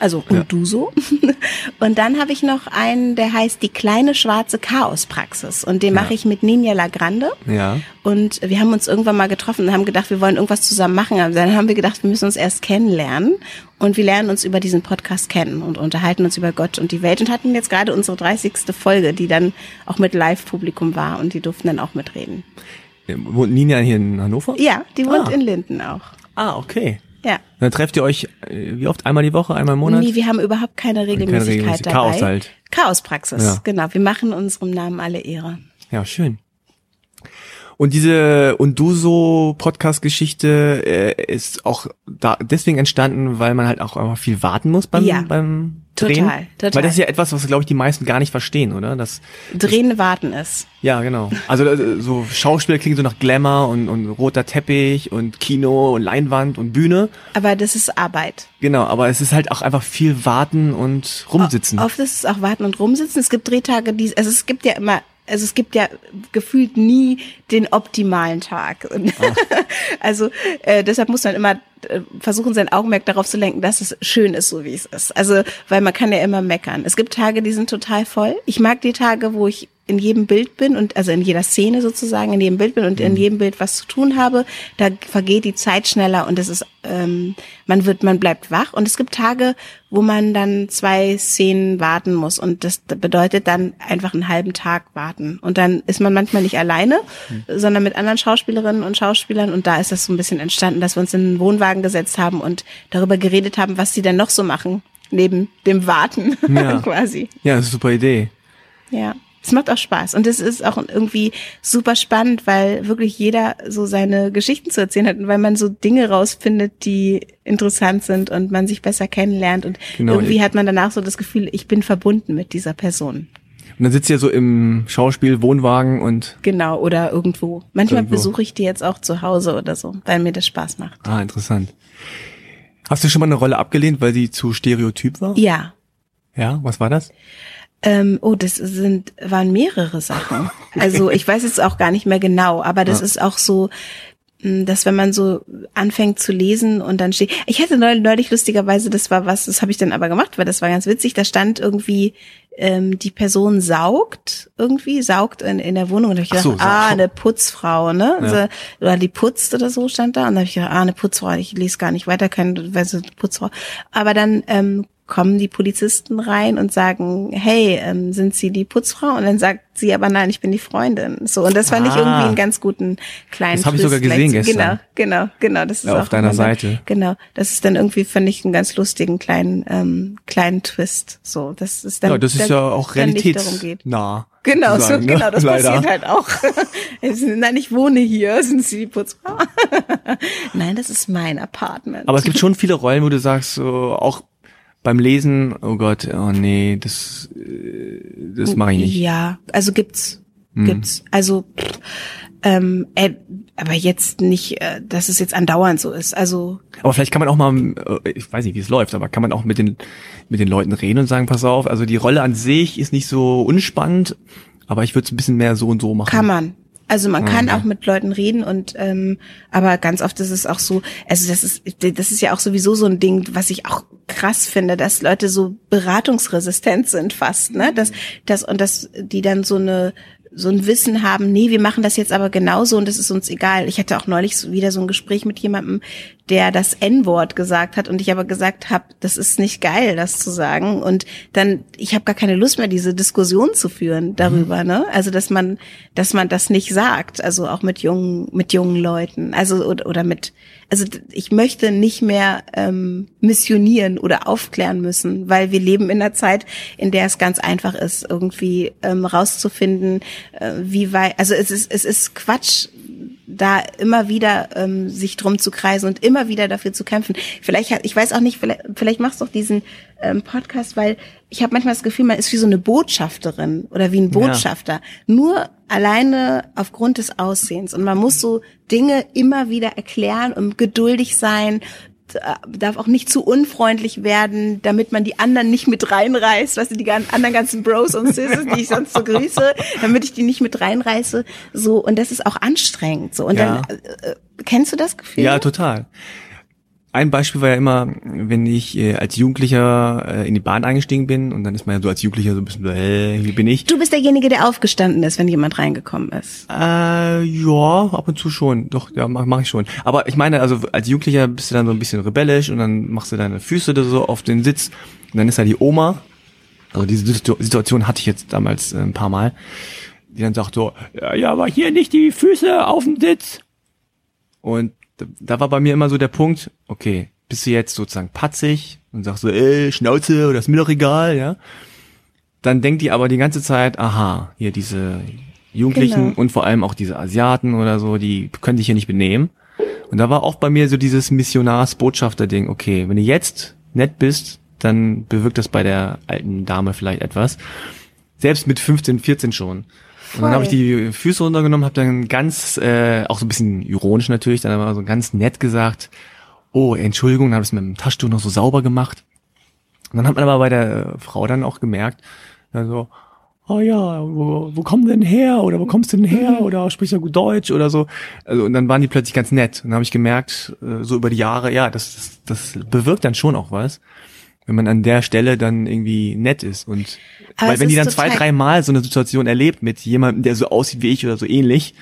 Also und Ja. du so. (laughs) Und dann habe ich noch einen, der heißt die kleine schwarze Chaospraxis. Und den mache ich mit Ninja Lagrande. Ja. Und wir haben uns irgendwann mal getroffen und haben gedacht, wir wollen irgendwas zusammen machen. Aber dann haben wir gedacht, wir müssen uns erst kennenlernen. Und wir lernen uns über diesen Podcast kennen und unterhalten uns über Gott und die Welt und hatten jetzt gerade unsere 30. Folge, die dann auch mit Live-Publikum war und die durften dann auch mitreden. Wohnt Nina hier in Hannover? Ja, die wohnt Ah. in Linden auch. Ah, okay. Ja. Dann trefft ihr euch, äh, wie oft? Einmal die Woche, einmal im Monat? Nee, wir haben überhaupt keine Regelmäßigkeit Regelmäßig- dabei. Chaos halt. Chaospraxis, Ja. genau. Wir machen unserem Namen alle Ehre. Ja, schön. Und diese und du so Podcast-Geschichte äh, ist auch da deswegen entstanden, weil man halt auch einfach viel warten muss beim Ja. beim Drehen. total. Weil das ist ja etwas, was glaube ich die meisten gar nicht verstehen, oder? Das Drehen, warten ist. ja genau. Also äh, so Schauspieler klingen so nach Glamour und, und roter Teppich und Kino und Leinwand und Bühne. Aber das ist Arbeit. Genau, aber es ist halt auch einfach viel warten und rumsitzen. Oft ist es auch warten und rumsitzen. Es gibt Drehtage, die, also es gibt ja immer, also es gibt ja gefühlt nie den optimalen Tag. Und (laughs) also äh, deshalb muss man immer versuchen, sein Augenmerk darauf zu lenken, dass es schön ist, so wie es ist. Also, weil man kann ja immer meckern. Es gibt Tage, die sind total voll. Ich mag die Tage, wo ich in jedem Bild bin und also in jeder Szene sozusagen in jedem Bild bin und in jedem Bild was zu tun habe, da vergeht die Zeit schneller und es ist ähm, man wird man bleibt wach und es gibt Tage, wo man dann zwei Szenen warten muss und das bedeutet dann einfach einen halben Tag warten und dann ist man manchmal nicht alleine, mhm. sondern mit anderen Schauspielerinnen und Schauspielern und da ist das so ein bisschen entstanden, dass wir uns in einen Wohnwagen gesetzt haben und darüber geredet haben, was sie denn noch so machen neben dem Warten ja. (laughs) quasi. Ja, das ist eine super Idee. Ja. Es macht auch Spaß und es ist auch irgendwie super spannend, weil wirklich jeder so seine Geschichten zu erzählen hat und weil man so Dinge rausfindet, die interessant sind und man sich besser kennenlernt und genau. irgendwie hat man danach so das Gefühl, ich bin verbunden mit dieser Person. Und dann sitzt ihr so im Schauspiel, Wohnwagen und. Genau, oder irgendwo. Manchmal irgendwo. besuche ich die jetzt auch zu Hause oder so, weil mir das Spaß macht. Ah, interessant. Hast du schon mal eine Rolle abgelehnt, weil sie zu stereotyp war? Ja. Ja, was war das? Ähm, oh, das sind waren mehrere Sachen. Also ich weiß jetzt auch gar nicht mehr genau, aber das ja. ist auch so, hm, dass wenn man so anfängt zu lesen und dann steht, ich hatte neulich lustigerweise, das war was, das habe ich dann aber gemacht, weil das war ganz witzig, da stand irgendwie, ähm, die Person saugt irgendwie, saugt in, in der Wohnung und da habe ich gedacht, so, ah, eine Putzfrau, ne? Ja. Also, oder die putzt oder so stand da und da habe ich gedacht, ah, eine Putzfrau, ich lese gar nicht weiter, keine, weil so Putzfrau. Aber dann ähm, kommen die Polizisten rein und sagen, hey, ähm, sind Sie die Putzfrau? Und dann sagt sie aber, nein, ich bin die Freundin. So, und das fand ah, ich irgendwie einen ganz guten kleinen Das habe ich sogar gesehen gestern. Genau, genau, genau. Das ist ja, auch auf deiner Seite. genau, das ist dann irgendwie, finde ich, einen ganz lustigen kleinen, ähm, kleinen Twist. So, das ist dann, ja, das ist ja auch realitätsnah. Genau, so, ne? genau, das Leider. passiert halt auch. (laughs) Nein, ich wohne hier, (laughs) sind Sie die Putzfrau? (laughs) Nein, das ist mein Apartment. Aber es gibt schon viele Rollen, wo du sagst, so, auch beim Lesen, oh Gott, oh nee, das, äh, das mache ich nicht. Ja, also gibt's, hm. gibt's. Also, ähm, äh, aber jetzt nicht, äh, dass es jetzt andauernd so ist. Also. Aber vielleicht kann man auch mal, äh, ich weiß nicht, wie es läuft, aber kann man auch mit den mit den Leuten reden und sagen, pass auf, also die Rolle an sich ist nicht so unspannend, aber ich würde es ein bisschen mehr so und so machen. Kann man, also man kann okay. auch mit Leuten reden und ähm, aber ganz oft ist es auch so, also das ist das ist ja auch sowieso so ein Ding, was ich auch krass finde, dass Leute so beratungsresistent sind fast, ne? Das das und das die dann so eine so ein Wissen haben, nee, wir machen das jetzt aber genauso und das ist uns egal. Ich hatte auch neulich wieder so ein Gespräch mit jemandem, der das N-Wort gesagt hat und ich aber gesagt habe, das ist nicht geil, das zu sagen und dann ich habe gar keine Lust mehr diese Diskussion zu führen darüber, mhm. ne? Also, dass man dass man das nicht sagt, also auch mit jungen mit jungen Leuten, also oder, oder mit also ich möchte nicht mehr ähm, missionieren oder aufklären müssen, weil wir leben in einer Zeit, in der es ganz einfach ist, irgendwie ähm, rauszufinden, äh, wie weit, also es ist, es ist Quatsch, da immer wieder ähm, sich drum zu kreisen und immer wieder dafür zu kämpfen. Vielleicht, ich weiß auch nicht, vielleicht, vielleicht machst du auch diesen ähm, Podcast, weil ich habe manchmal das Gefühl, man ist wie so eine Botschafterin oder wie ein Botschafter. Ja. Nur alleine aufgrund des Aussehens. Und man muss so Dinge immer wieder erklären und geduldig sein, darf auch nicht zu unfreundlich werden, damit man die anderen nicht mit reinreißt, weißt du, die anderen ganzen Bros und Sis, die ich sonst so grüße, (laughs) damit ich die nicht mit reinreiße, so, und das ist auch anstrengend, so, und ja. dann, äh, kennst du das Gefühl? Ja, total ein Beispiel war ja immer, wenn ich äh, als Jugendlicher äh, in die Bahn eingestiegen bin und dann ist man ja so als Jugendlicher so ein bisschen so, hä, wie bin ich? Du bist derjenige, der aufgestanden ist, wenn jemand reingekommen ist. Äh, ja, ab und zu schon. Doch, ja, mach, mach ich schon. Aber ich meine, also als Jugendlicher bist du dann so ein bisschen rebellisch und dann machst du deine Füße da so auf den Sitz und dann ist da die Oma, also diese Situation hatte ich jetzt damals äh, ein paar Mal, die dann sagt so, ja, ja, aber hier nicht die Füße auf dem Sitz. Und da, da war bei mir immer so der Punkt, okay, bist du jetzt sozusagen patzig und sagst so, ey, Schnauze, oder ist mir doch egal, ja. Dann denkt die aber die ganze Zeit, aha, hier diese Jugendlichen genau. und vor allem auch diese Asiaten oder so, die können dich hier nicht benehmen. Und da war auch bei mir so dieses Missionars-Botschafter-Ding, okay, wenn du jetzt nett bist, dann bewirkt das bei der alten Dame vielleicht etwas. Selbst mit 15, 14 schon. Und dann habe ich die Füße runtergenommen, habe dann ganz, äh, auch so ein bisschen ironisch natürlich, dann aber so ganz nett gesagt, oh, Entschuldigung, dann habe ich es mit dem Taschentuch noch so sauber gemacht. Und dann hat man aber bei der Frau dann auch gemerkt, also, oh ja, wo, wo kommen denn her? Oder wo kommst du denn her? Mhm. Oder sprichst du gut Deutsch oder so? Also, und dann waren die plötzlich ganz nett. Und dann habe ich gemerkt, äh, so über die Jahre, ja, das, das, das bewirkt dann schon auch was wenn man an der Stelle dann irgendwie nett ist und Aber weil wenn die dann zwei, total- drei Mal so eine Situation erlebt mit jemandem, der so aussieht wie ich oder so ähnlich,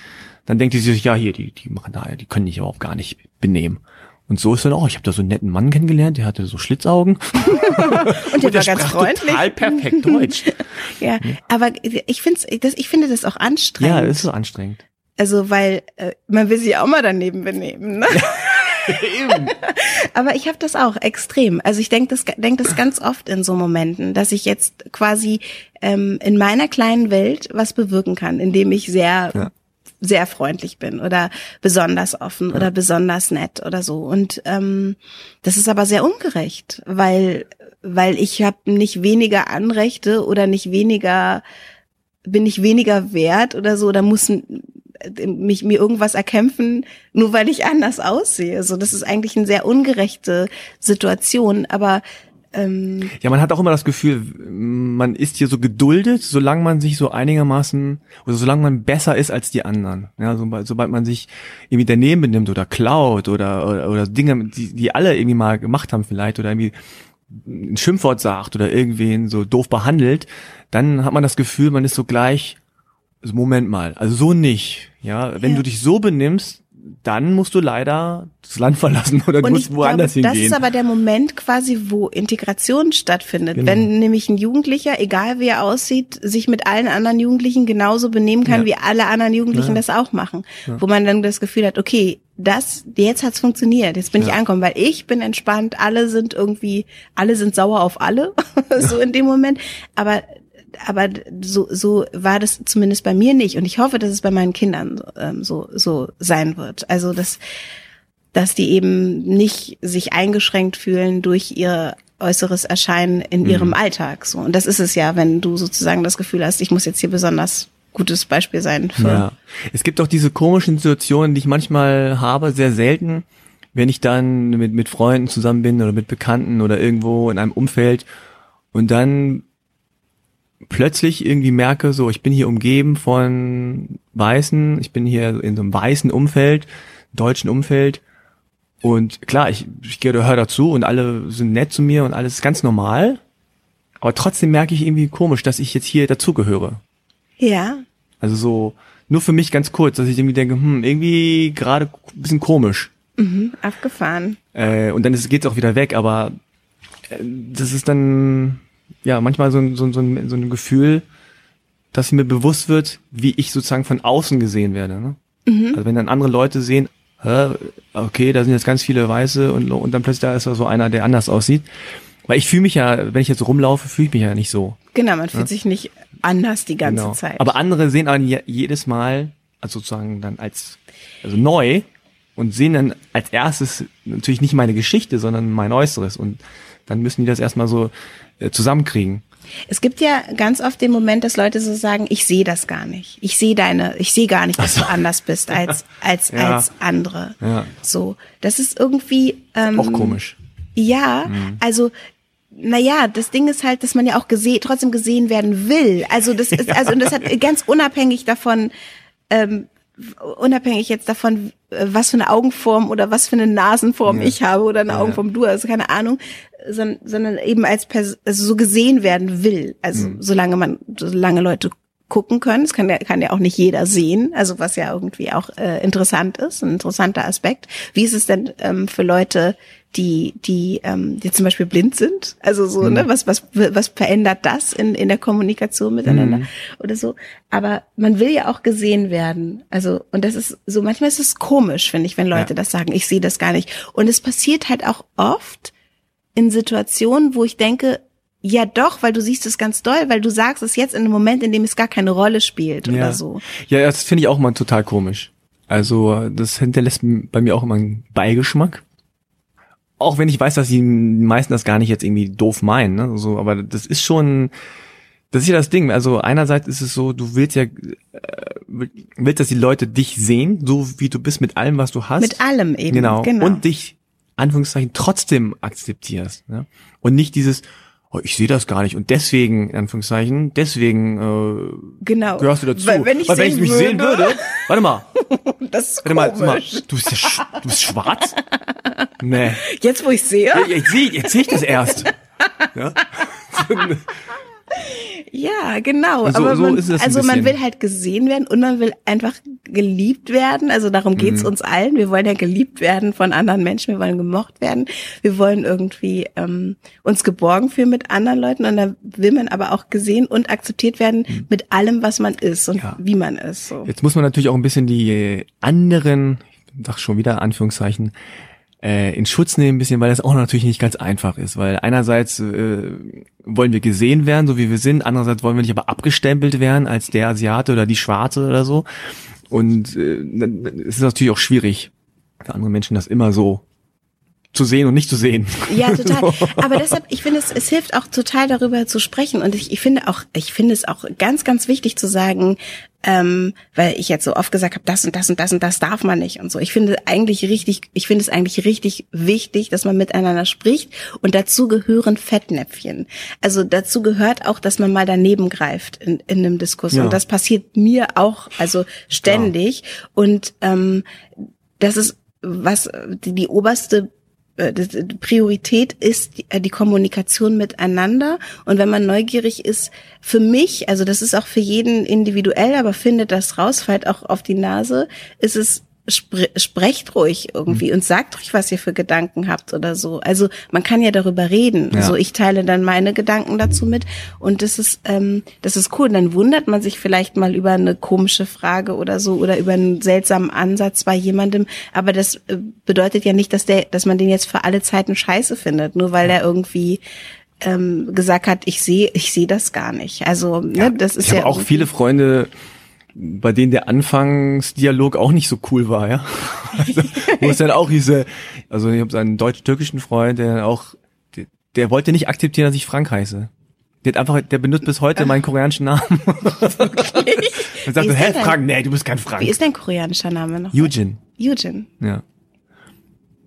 dann denkt die sich, ja hier, die, die machen da, die können sich überhaupt gar nicht benehmen. Und so ist dann auch, ich habe da so einen netten Mann kennengelernt, der hatte so Schlitzaugen (laughs) Und der war ganz freundlich. total perfekt Deutsch. (laughs) Ja, aber ich finde das, ich finde das auch anstrengend. ja, das ist so anstrengend. Also weil äh, man will sich auch mal daneben benehmen. Ne? (laughs) (laughs) Aber ich habe das auch extrem. Also ich denke das, denk das ganz oft in so Momenten, dass ich jetzt quasi ähm, in meiner kleinen Welt was bewirken kann, indem ich sehr Ja. sehr freundlich bin oder besonders offen oder besonders nett oder so. Und ähm, das ist aber sehr ungerecht, weil weil ich habe nicht weniger Anrechte oder nicht weniger bin ich weniger wert oder so oder muss mich mir irgendwas erkämpfen, nur weil ich anders aussehe. So, das ist eigentlich eine sehr ungerechte Situation, aber ähm, Ja, man hat auch immer das Gefühl, man ist hier so geduldet, solange man sich so einigermaßen, oder solange man besser ist als die anderen. Ja, sobald, sobald man sich irgendwie daneben benimmt oder klaut oder, oder, oder Dinge, die, die alle irgendwie mal gemacht haben vielleicht oder irgendwie ein Schimpfwort sagt oder irgendwen so doof behandelt, dann hat man das Gefühl, man ist so gleich, also Moment mal, also so nicht. Ja, wenn Ja. du dich so benimmst, dann musst du leider das Land (laughs) verlassen oder du musst woanders glaube, das hingehen. ist aber der Moment quasi, wo Integration stattfindet. Genau. Wenn nämlich ein Jugendlicher, egal wie er aussieht, sich mit allen anderen Jugendlichen genauso benehmen kann, Ja. wie alle anderen Jugendlichen Ja. das auch machen. Wo man dann das Gefühl hat, okay, das, jetzt hat's funktioniert, jetzt bin ich Ja. angekommen, weil ich bin entspannt, alle sind irgendwie, alle sind sauer auf alle, (laughs) so in dem Moment. Aber aber so, so war das zumindest bei mir nicht. Und ich hoffe, dass es bei meinen Kindern ähm, so, so sein wird. Also, dass, dass die eben nicht sich eingeschränkt fühlen durch ihr äußeres Erscheinen in Mhm. ihrem Alltag. So. Und das ist es ja, wenn du sozusagen das Gefühl hast, ich muss jetzt hier besonders gutes Beispiel sein für. Ja. Es gibt auch diese komischen Situationen, die ich manchmal habe, sehr selten, wenn ich dann mit, mit Freunden zusammen bin oder mit Bekannten oder irgendwo in einem Umfeld und dann plötzlich irgendwie merke, so, ich bin hier umgeben von Weißen, ich bin hier in so einem weißen Umfeld, deutschen Umfeld und klar, ich, ich gehöre dazu und alle sind nett zu mir und alles ist ganz normal, aber trotzdem merke ich irgendwie komisch, dass ich jetzt hier dazugehöre. Ja. Also so, nur für mich ganz kurz, dass ich irgendwie denke, hm, irgendwie gerade ein bisschen komisch. Mhm. Abgefahren. Äh, und dann ist- geht's auch wieder weg, aber äh, das ist dann, ja, manchmal so, ein- so, ein- so, ein, so ein Gefühl, dass mir bewusst wird, wie ich sozusagen von außen gesehen werde. Ne? Also wenn dann andere Leute sehen, okay, da sind jetzt ganz viele Weiße und, und dann plötzlich da ist da so einer, der anders aussieht. Weil ich fühle mich ja, wenn ich jetzt rumlaufe, fühle ich mich ja nicht so. Genau, man fühlt sich nicht anders die ganze Genau. Zeit. Aber andere sehen einen je- jedes Mal, also sozusagen dann als also neu und sehen dann als erstes natürlich nicht meine Geschichte, sondern mein Äußeres. Und dann müssen die das erstmal so äh, zusammenkriegen. Es gibt ja ganz oft den Moment, dass Leute so sagen, ich sehe das gar nicht. Ich sehe deine, ich sehe gar nicht, dass du anders bist als (laughs) als Ja. als andere. Ja. So, das ist irgendwie ähm, Auch komisch. Ja, Mhm. also naja, das Ding ist halt, dass man ja auch gese trotzdem gesehen werden will. Also das ist, (laughs) also und das hat ganz unabhängig davon, ähm, unabhängig jetzt davon, was für eine Augenform oder was für eine Nasenform Ja. ich habe oder eine Ja, Augenform du, also keine Ahnung, sondern, sondern eben als Pers also so gesehen werden will. Also Mhm. solange man, solange Leute gucken können, das kann ja, kann ja auch nicht jeder sehen, also was ja irgendwie auch äh, interessant ist, ein interessanter Aspekt. Wie ist es denn ähm, für Leute, die, die, ähm, die zum Beispiel blind sind? Also so, Mhm. ne, was, was, was verändert das in, in der Kommunikation miteinander Mhm. oder so? Aber man will ja auch gesehen werden. Also, und das ist so, manchmal ist es komisch, finde ich, wenn Leute Ja. das sagen, ich sehe das gar nicht. Und es passiert halt auch oft in Situationen, wo ich denke, ja doch, weil du siehst es ganz doll, weil du sagst es jetzt in einem Moment, in dem es gar keine Rolle spielt Ja. oder so. Ja, das finde ich auch mal total komisch. Also das hinterlässt bei mir auch immer einen Beigeschmack. Auch wenn ich weiß, dass die meisten das gar nicht jetzt irgendwie doof meinen, ne? So, aber das ist schon, das ist ja das Ding. Also einerseits ist es so, du willst ja, äh, willst, dass die Leute dich sehen, so wie du bist mit allem, was du hast. Mit allem eben. Genau. genau. Und dich, Anführungszeichen, trotzdem akzeptierst. Ne? Und nicht dieses, oh, ich sehe das gar nicht und deswegen, in Anführungszeichen, deswegen äh, genau. gehörst du dazu. Weil wenn ich, Weil wenn ich mich sehen würde, warte mal, (laughs) das ist warte mal, sag mal, komisch. du bist, ja, sch- du bist schwarz? Nee. Jetzt, wo ich sehe, Ja, Jetzt sehe jetzt seh ich das erst. (laughs) Ja? (laughs) Ja, genau. So- aber so man, ein also man will halt gesehen werden und man will einfach geliebt werden. Also darum geht's Mhm. uns allen. Wir wollen ja geliebt werden von anderen Menschen. Wir wollen gemocht werden. Wir wollen irgendwie ähm, uns geborgen fühlen mit anderen Leuten. Und da will man aber auch gesehen und akzeptiert werden mit allem, was man ist und Mhm. Ja. wie man ist. So. Jetzt muss man natürlich auch ein bisschen die anderen, ich sag schon wieder Anführungszeichen, äh, in Schutz nehmen ein bisschen, weil das auch natürlich nicht ganz einfach ist, weil einerseits äh, wollen wir gesehen werden, so wie wir sind, andererseits wollen wir nicht aber abgestempelt werden als der Asiate oder die Schwarze oder so und äh, dann ist es natürlich auch schwierig für andere Menschen das immer so zu sehen und nicht zu sehen. Ja, (laughs) total. Aber deshalb, ich finde es, es hilft auch total darüber zu sprechen. Und ich, ich finde auch, ich finde es auch ganz, ganz wichtig zu sagen, ähm, weil ich jetzt so oft gesagt habe, das und das und das und das darf man nicht und so. Ich finde eigentlich richtig, ich finde es eigentlich richtig wichtig, dass man miteinander spricht und dazu gehören Fettnäpfchen. Also dazu gehört auch, dass man mal daneben greift in, in einem Diskurs. Ja. Und das passiert mir auch, also ständig. Und ähm, das ist was die, die oberste das- die Priorität ist die, äh, die Kommunikation miteinander. Und wenn man neugierig ist, für mich, also das ist auch für jeden individuell, aber findet das raus, fällt auch auf die Nase, ist es spre sprecht ruhig irgendwie und sagt ruhig, was ihr für Gedanken habt oder so. Also man kann ja darüber reden. Ja. So ich teile dann meine Gedanken dazu mit und das ist ähm, das ist cool. Und dann wundert man sich vielleicht mal über eine komische Frage oder so oder über einen seltsamen Ansatz bei jemandem. Aber das äh, bedeutet ja nicht, dass der, dass man den jetzt für alle Zeiten Scheiße findet, nur weil er irgendwie ähm, gesagt hat, ich sehe, ich sehe das gar nicht. Also ne, das ist ich habe ja auch viele Freunde, bei denen der Anfangsdialog auch nicht so cool war, ja. (laughs) Also, wo es dann auch hieße, also ich habe so einen deutsch-türkischen Freund, der auch, der, der wollte nicht akzeptieren, dass ich Frank heiße. Der hat einfach, der benutzt bis heute meinen koreanischen Namen. (laughs) Und Wie sagte, ist hä? Frank? Nee, du bist kein Frank. Wie ist dein koreanischer Name noch? Eugene, Eugene. ja.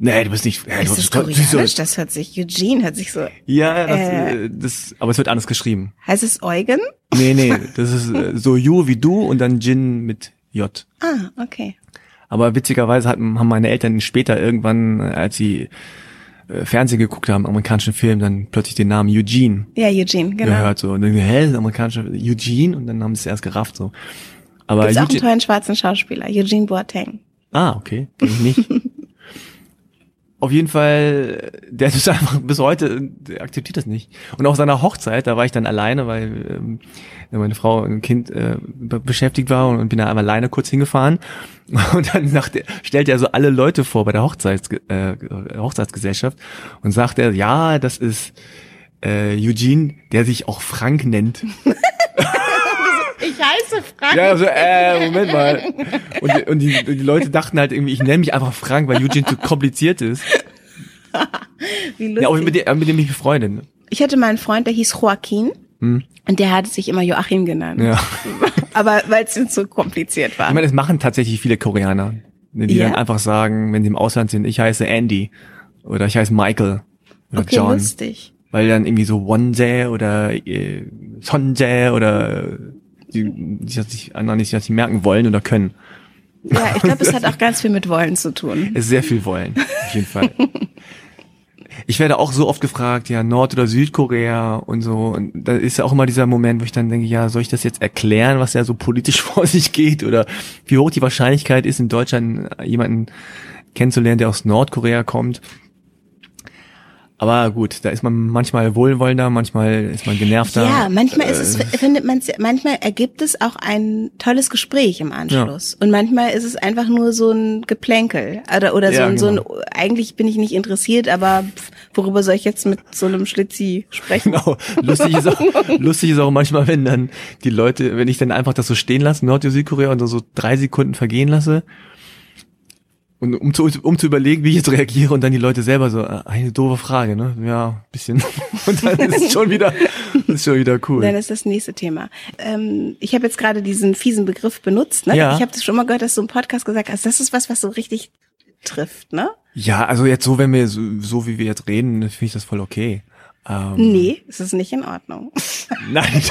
Nee, du bist nicht, äh, du Ist das bist koreanisch? Das hört sich, Eugene hört sich so. Ja, das, Äh. äh, das, aber es wird anders geschrieben. Heißt es Eugen? Nee, nee, (laughs) das ist äh, so Yu wie du und dann Jin mit J. Ah, okay. Aber witzigerweise hatten, haben meine Eltern später irgendwann, äh, als sie äh, Fernsehen geguckt haben, amerikanischen Film, dann plötzlich den Namen Eugene Ja, Eugene, genau. gehört so und dann hä, das amerikanische Eugene und dann haben sie es erst gerafft so. Aber Gibt's auch einen Eugene, tollen schwarzen Schauspieler, Eugene Boateng. ah okay, kenn ich nicht. (laughs) Auf jeden Fall, der ist (laughs) einfach bis heute, der akzeptiert das nicht. Und auch seiner Hochzeit, da war ich dann alleine, weil ähm, meine Frau ein Kind äh, be- beschäftigt war und, und bin da einmal alleine kurz hingefahren. (laughs) Und dann sagt er, stellt er so alle Leute vor bei der Hochzeits, äh, Hochzeitsgesellschaft und sagt er, ja, das ist äh, Eugene, der sich auch Frank nennt. Heiße Frank. Ja, so, äh, Moment mal. Und, die- und, die, und die Leute dachten halt irgendwie, ich nenne mich einfach Frank, weil Eugene zu kompliziert ist. (laughs) Wie lustig. Ja, auch mit dem, mit dem ich befreundet. ich hatte mal einen Freund, der hieß Joaquin. Und der hat sich immer Joachim genannt. Hm. Ja. (laughs) Aber weil es ihm zu kompliziert war. Ich meine, es machen tatsächlich viele Koreaner, ne, die Ja? dann einfach sagen, wenn sie im Ausland sind, ich heiße Andy oder ich heiße Michael oder okay, John. lustig. Weil dann irgendwie so Wonjae oder äh, Sonjae oder die, die das sich anderen nicht, das nicht merken wollen oder können. Ja, ich glaube, es hat auch ganz viel mit Wollen zu tun. (laughs) Es ist sehr viel wollen, auf jeden Fall. Ich werde auch so oft gefragt, ja, Nord- oder Südkorea und so. Und da ist ja auch immer dieser Moment, wo ich dann denke, ja, soll ich das jetzt erklären, was da so politisch (laughs) vor sich geht? Oder wie hoch die Wahrscheinlichkeit ist, in Deutschland jemanden kennenzulernen, der aus Nordkorea kommt? Aber gut, da ist man manchmal wohlwollender, manchmal ist man genervter. Ja, manchmal ist es, Äh, findet man manchmal ergibt es auch ein tolles Gespräch im Anschluss. Und manchmal ist es einfach nur so ein Geplänkel. Oder, oder so, Ja, ein, so ein, genau. eigentlich bin ich nicht interessiert, aber worüber soll ich jetzt mit so einem Schlitzi sprechen? Genau. Lustig ist, auch, lustig ist auch manchmal, wenn dann die Leute, wenn ich dann einfach das so stehen lasse, Nord- und Südkorea, und so, so drei Sekunden vergehen lasse, und um zu, um zu überlegen, wie ich jetzt reagiere, und dann die Leute selber so, äh, eine doofe Frage, ne? Ja, bisschen. (laughs) Und dann ist es schon wieder, ist schon wieder cool. Dann ist das nächste Thema. Ähm, ich habe jetzt gerade diesen fiesen Begriff benutzt. Ne? Ja. Ich habe das schon mal gehört, dass du im Podcast gesagt hast, das ist was, was so richtig trifft, ne? Ja, also jetzt so, wenn wir so, so wie wir jetzt reden, finde ich das voll okay. Ähm, Nee, es ist nicht in Ordnung. (laughs) Nein.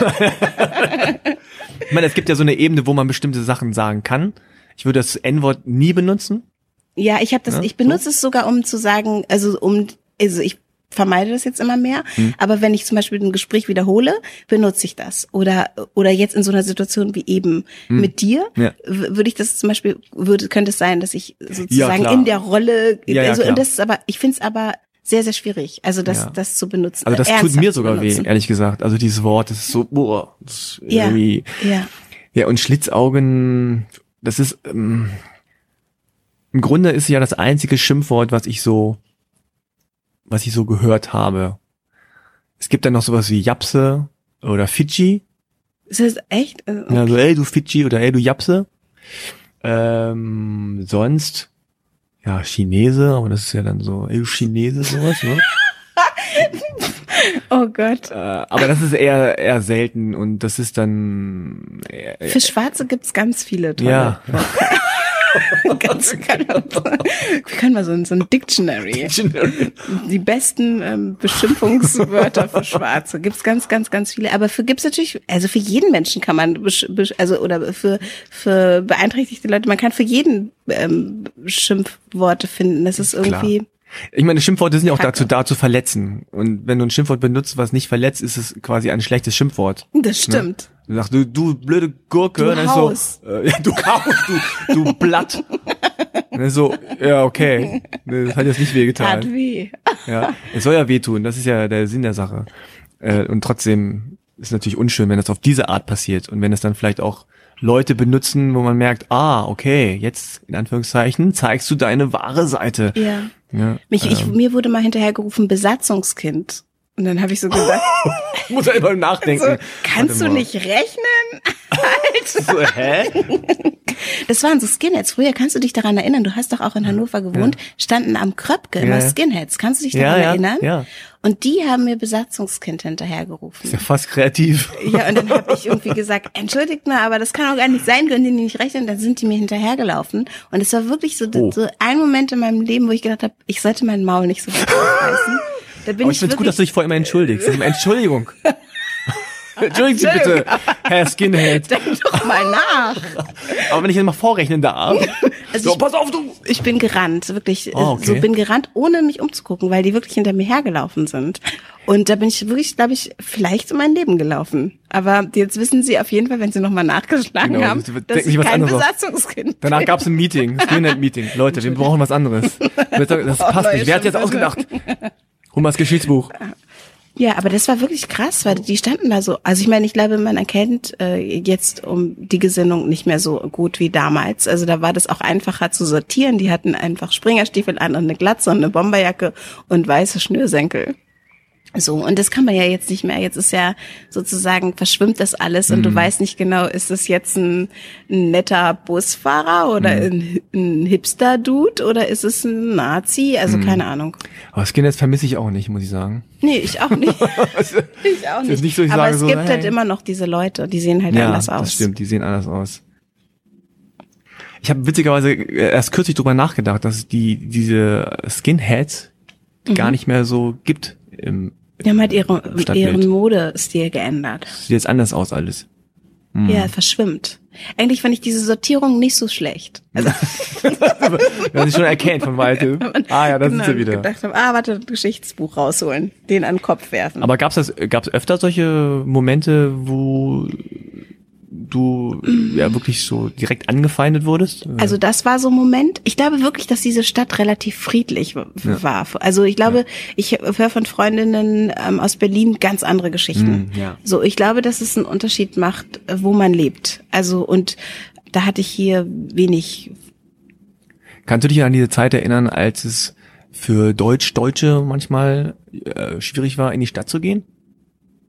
ich meine, es gibt ja so eine Ebene, wo man bestimmte Sachen sagen kann. Ich würde das N-Wort nie benutzen. Ja, ich habe das, Ja, ich benutze es sogar, um zu sagen, also um, also ich vermeide das jetzt immer mehr. Hm. Aber wenn ich zum Beispiel ein Gespräch wiederhole, benutze ich das. Oder, oder jetzt in so einer Situation wie eben mit dir, Hm. Ja. würde ich das zum Beispiel, würde, könnte es sein, dass ich sozusagen klar. in der Rolle, Ja, ja, also, und das ist aber, ich finde es aber sehr, sehr schwierig, also das, Ja. das zu benutzen. Also das äh, tut mir sogar weh, benutzen. ehrlich gesagt. Also dieses Wort, das ist so, boah, das ist Ja, irgendwie. ja. Ja, und Schlitzaugen, das ist, ähm, im Grunde ist ja das einzige Schimpfwort, was ich so, was ich so gehört habe. Es gibt dann noch sowas wie Japse oder Fidschi. Ist das echt? Also, Ja, so, ey, du Fidschi oder ey, du Japse. Ähm, sonst, ja, Chinese, aber das ist ja dann so, ey, du Chinese, sowas, ne? (laughs) Oh Gott. Äh, aber das ist eher, eher selten und das ist dann, eher, Für Schwarze gibt's ganz viele tolle. ja. (laughs) ganz, (laughs) wir können mal so ein, so ein Dictionary. Die besten ähm, Beschimpfungswörter für Schwarze. Gibt's ganz, ganz, ganz viele. Aber für gibt's natürlich, also für jeden Menschen kann man, also oder für, für beeinträchtigte Leute, man kann für jeden ähm, Schimpfworte finden. Das ist irgendwie. Ich meine, Schimpfworte sind ja auch Kacke. dazu da zu verletzen. Und wenn du ein Schimpfwort benutzt, was nicht verletzt, ist es quasi ein schlechtes Schimpfwort. Das stimmt. Du sagst, du, du blöde Gurke, Du dann Haus. so, äh, ja, du Haus, du, du Blatt. Dann so, ja, okay. Das hat jetzt nicht wehgetan. weh. Ja, es soll ja wehtun, das ist ja der Sinn der Sache. Äh, und trotzdem ist es natürlich unschön, wenn das auf diese Art passiert und wenn es dann vielleicht auch Leute benutzen, wo man merkt, ah, okay, jetzt in Anführungszeichen zeigst du deine wahre Seite. Ja. Ja, Mich, ich, mir wurde mal hinterhergerufen, Besatzungskind. Und dann habe ich so gesagt, (laughs) muss er immer (laughs) nachdenken. so, kannst Warte du mal. nicht rechnen? (laughs) So, hä? Das waren so Skinheads. Früher kannst du dich daran erinnern, du hast doch auch in Hannover gewohnt, standen am Kröpke immer Ja, ja. Skinheads. Kannst du dich Ja, daran ja, erinnern? ja. Und die haben mir Besatzungskind hinterhergerufen. Ist ja fast kreativ. Ja, und dann habe ich irgendwie gesagt, entschuldigt mal, aber das kann auch gar nicht sein, können die nicht rechnen. Dann sind die mir hinterhergelaufen. Und es war wirklich so, Oh. so ein Moment in meinem Leben, wo ich gedacht habe, ich sollte mein Maul nicht so weit aufreißen. Da bin Aber ich, ich finde es gut, dass du dich vor immer entschuldigst. (laughs) Entschuldigung. (laughs) Entschuldigen Sie bitte, Herr Skinhead. (laughs) Denk doch mal nach. Aber wenn ich jetzt mal vorrechnen darf. (laughs) Also so, ich- pass auf, du. Ich bin gerannt, wirklich. Oh, okay. So bin gerannt, ohne mich umzugucken, weil die wirklich hinter mir hergelaufen sind. Und da bin ich wirklich, glaube ich, vielleicht um mein Leben gelaufen. Aber jetzt wissen Sie auf jeden Fall, wenn Sie nochmal nachgeschlagen Genau, haben, das- dass ich kein. Besatzungskind Danach gab es ein Meeting, ein Skinhead-Meeting. Leute, wir brauchen was anderes. Das, passt nicht. Wer hat jetzt ausgedacht? Hol mal das Geschichtsbuch. Ja, aber das war wirklich krass, weil die standen da so. Also ich meine, ich glaube, man erkennt äh, jetzt um die Gesinnung nicht mehr so gut wie damals. Also da war das auch einfacher zu sortieren. Die hatten einfach Springerstiefel an und eine Glatze und eine Bomberjacke und weiße Schnürsenkel. So, und das kann man ja jetzt nicht mehr. Jetzt ist ja sozusagen verschwimmt das alles und du weißt nicht genau, ist es jetzt ein, ein netter Busfahrer oder ein, ein Hipster-Dude oder ist es ein Nazi? Also keine Ahnung. Aber Skinheads vermisse ich auch nicht, muss ich sagen. Nee, ich auch nicht. (laughs) ich auch nicht. nicht so, ich Aber es so, gibt hey. halt immer noch diese Leute, die sehen halt Ja, anders aus. das stimmt, die sehen anders aus. Ich habe witzigerweise äh, erst kürzlich drüber nachgedacht, dass es die diese Skinheads Mhm. gar nicht mehr so gibt. Im, Die haben halt ihre, ihren Modestil geändert. sieht jetzt anders aus alles. Hm. Ja, verschwimmt. Eigentlich fand ich diese Sortierung nicht so schlecht. Also, (laughs) Wenn sie schon erkennt von weitem. (laughs) Ah ja, da sind sie wieder. gedacht habe, ah, warte, Geschichtsbuch rausholen, den an den Kopf werfen. Aber gab's das, gab's öfter solche Momente, wo du ja wirklich so direkt angefeindet wurdest? Also das war so ein Moment. Ich glaube wirklich, dass diese Stadt relativ friedlich w- war. Also ich glaube, ich höre von Freundinnen ähm, aus Berlin ganz andere Geschichten. Mm, ja. So, ich glaube, dass es einen Unterschied macht, wo man lebt. Also und da hatte ich hier wenig. Kannst du dich an diese Zeit erinnern, als es für Deutsch-Deutsche manchmal äh, schwierig war, in die Stadt zu gehen?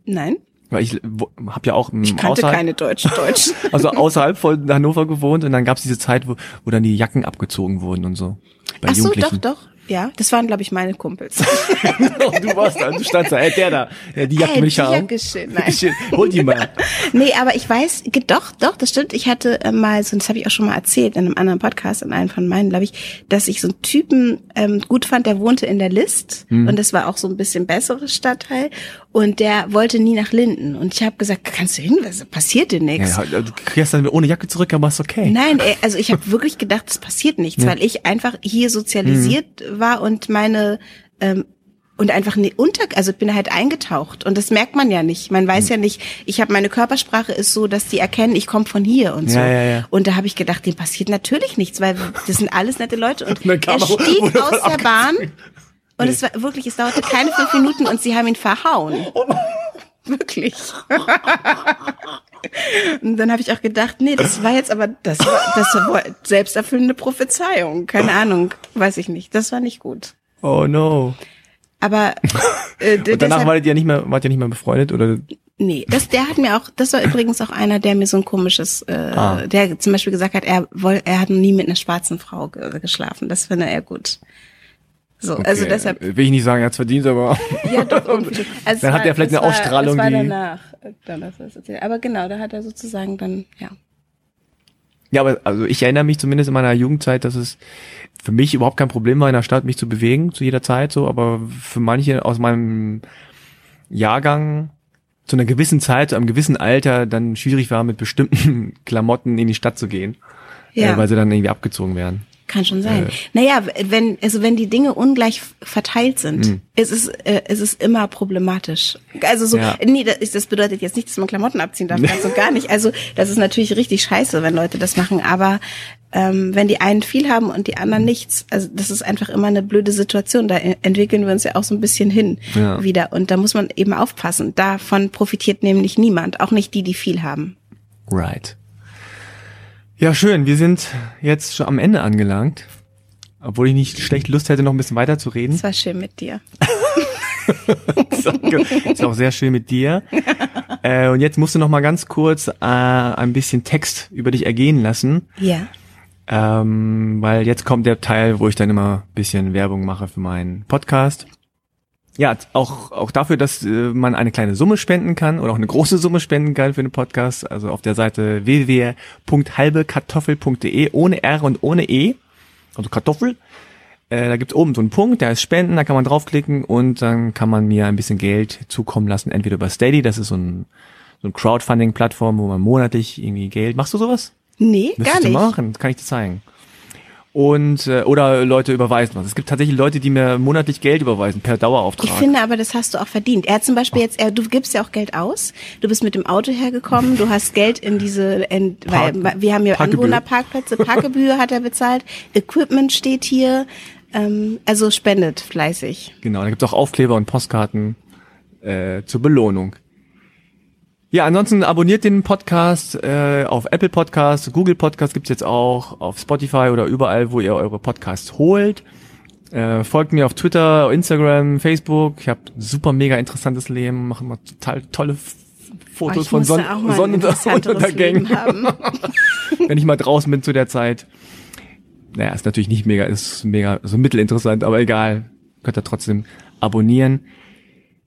Nein, Weil ich habe ja auch ich kannte außerhalb, keine Deutschen. Deutschen. (laughs) also außerhalb von Hannover gewohnt und dann gab's diese Zeit, wo, wo dann die Jacken abgezogen wurden und so. Bei Ach so, doch, doch. Ja, das waren, glaube ich, meine Kumpels. (laughs) du warst da, du standst da, ey, der da, ja, die Jacke Ey, will ich die haben. Jacke schön. Nein. (laughs) Shit, Hol die mal. (laughs) Nee, aber ich weiß, doch, doch, das stimmt. Ich hatte äh, mal so, das habe ich auch schon mal erzählt in einem anderen Podcast, in einem von meinen, glaube ich, dass ich so einen Typen ähm, gut fand, der wohnte in der List und das war auch so ein bisschen besseres Stadtteil und der wollte nie nach Linden und ich habe gesagt, kannst du hin, was passiert dir nichts? Ja, du kriegst dann ohne Jacke zurück, aber ist okay. Nein, also ich habe wirklich gedacht, es passiert nichts, weil ich einfach hier sozialisiert war und meine ähm, und einfach ne, unter, also bin halt eingetaucht und das merkt man ja nicht. Man weiß ja nicht, ich habe meine Körpersprache ist so, dass die erkennen, ich komme von hier und so. Ja, ja, ja. Und da habe ich gedacht, dem passiert natürlich nichts, weil das sind alles nette Leute und (laughs) er stieg aus der Bahn und es war wirklich, es dauerte keine fünf Minuten und sie haben ihn verhauen. Wirklich. (laughs) (laughs) Und dann habe ich auch gedacht, nee, das war jetzt aber, das war, das war selbsterfüllende Prophezeiung. Keine Ahnung, weiß ich nicht. Das war nicht gut. Oh no. Aber (laughs) äh, Und danach deshalb, wart ihr nicht mehr, wart ihr nicht mehr befreundet oder? nee, das, der hat mir auch, das war übrigens auch einer, der mir so ein komisches, äh, Ah. der zum Beispiel gesagt hat, er woll, er hat noch nie mit einer schwarzen Frau ge geschlafen. Das finde er gut. So, also Okay, deshalb, Will ich nicht sagen, er hat's verdient, aber. ja doch (laughs) irgendwie. Also Dann hat er vielleicht eine Ausstrahlung, das war die- danach, äh, dann hast du das erzählt. Aber genau, da hat er sozusagen dann, ja. Ja, aber also ich erinnere mich zumindest in meiner Jugendzeit, dass es für mich überhaupt kein Problem war, in der Stadt mich zu bewegen, zu jeder Zeit so, aber für manche aus meinem Jahrgang zu einer gewissen Zeit, zu einem gewissen Alter dann schwierig war, mit bestimmten (laughs) Klamotten in die Stadt zu gehen, Ja. äh, weil sie dann irgendwie abgezogen werden. Kann schon sein. Naja, wenn, also wenn die Dinge ungleich verteilt sind, ist es, äh, ist es immer problematisch. Also so, Ja. nee, das, ist, das bedeutet jetzt nicht, dass man Klamotten abziehen darf, ganz und gar nicht. Also das ist natürlich richtig scheiße, wenn Leute das machen, aber ähm, wenn die einen viel haben und die anderen nichts, also das ist einfach immer eine blöde Situation. Da entwickeln wir uns ja auch so ein bisschen hin Ja. wieder. Und da muss man eben aufpassen. Davon profitiert nämlich niemand, auch nicht die, die viel haben. Right. Ja, schön. Wir sind jetzt schon am Ende angelangt. Obwohl ich nicht schlecht Lust hätte, noch ein bisschen weiter zu reden. Es war schön mit dir. (laughs) Ist auch sehr schön mit dir. (laughs) Äh, und jetzt musst du noch mal ganz kurz äh, ein bisschen Text über dich ergehen lassen, Ja. ähm, weil jetzt kommt der Teil, wo ich dann immer ein bisschen Werbung mache für meinen Podcast. Ja, auch, auch dafür, dass äh, man eine kleine Summe spenden kann oder auch eine große Summe spenden kann für den Podcast. Also auf der Seite www.halbekartoffel.de ohne R und ohne E, also Kartoffel. Äh, da gibt's oben so einen Punkt, der ist Spenden, da kann man draufklicken und dann kann man mir ein bisschen Geld zukommen lassen, entweder über Steady, das ist so ein, so ein Crowdfunding-Plattform, wo man monatlich irgendwie Geld. Machst du sowas? Nee, Müsstest gar du nicht. machen, kann ich dir zeigen. Und äh, oder Leute überweisen was. Es gibt tatsächlich Leute, die mir monatlich Geld überweisen per Dauerauftrag. Ich finde aber, das hast du auch verdient. Er hat zum Beispiel jetzt, er, du gibst ja auch Geld aus. Du bist mit dem Auto hergekommen, du hast Geld in diese, in, weil Park- wir haben ja Parkgebühr. Anwohnerparkplätze, Parkgebühr hat er bezahlt, Equipment steht hier, ähm, also spendet fleißig. Genau, da gibt's auch Aufkleber und Postkarten äh, zur Belohnung. Ja, ansonsten abonniert den Podcast äh, auf Apple Podcast, Google Podcast gibt's jetzt auch, auf Spotify oder überall, wo ihr eure Podcasts holt. Äh, folgt mir auf Twitter, Instagram, Facebook. Ich habe super mega interessantes Leben, mache immer total tolle Fotos Oh, von interessanteres Sonnenuntergängen, (laughs) wenn ich mal draußen bin zu der Zeit. Naja, ist natürlich nicht mega, ist mega, so mittelinteressant, aber egal. Könnt ihr trotzdem abonnieren.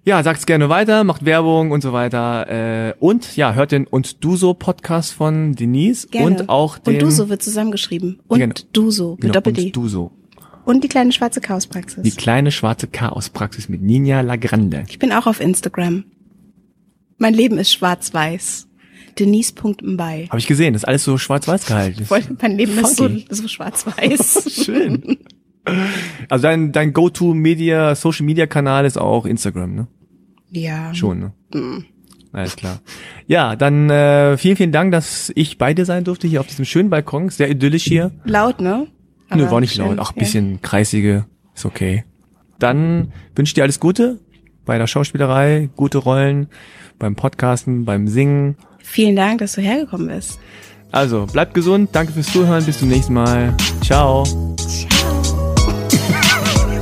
Ja, sagt's gerne weiter, macht Werbung und so weiter. Äh, und ja, hört den Und Du so Podcast von Denise Gerne. und auch den Und Duso wird zusammengeschrieben. Und Genau. Duso mit genau, Doppel-D. Und Du so. Und die kleine schwarze Chaospraxis. Die kleine schwarze Chaospraxis mit Ninja Lagrande. Ich bin auch auf Instagram. Mein Leben ist schwarz-weiß. Denise.mbei. Habe ich gesehen, das ist alles so schwarz-weiß gehalten. Voll, Mein Leben ist so, Funky. so schwarz-weiß. (laughs) Schön. (laughs) Also dein, dein Go-To-Media, Social-Media-Kanal ist auch Instagram, ne? ja. Schon, ne? Alles klar. Ja, dann äh, vielen, vielen Dank, dass ich bei dir sein durfte hier auf diesem schönen Balkon. Sehr idyllisch hier. Laut, ne? Nö, Aber war nicht schön, laut. Auch ein ja. bisschen kreisige. Ist okay. Dann wünsche ich dir alles Gute bei der Schauspielerei, gute Rollen, beim Podcasten, beim Singen. Vielen Dank, dass du hergekommen bist. Also, bleibt gesund. Danke fürs Zuhören. Bis zum nächsten Mal. Ciao. Ciao.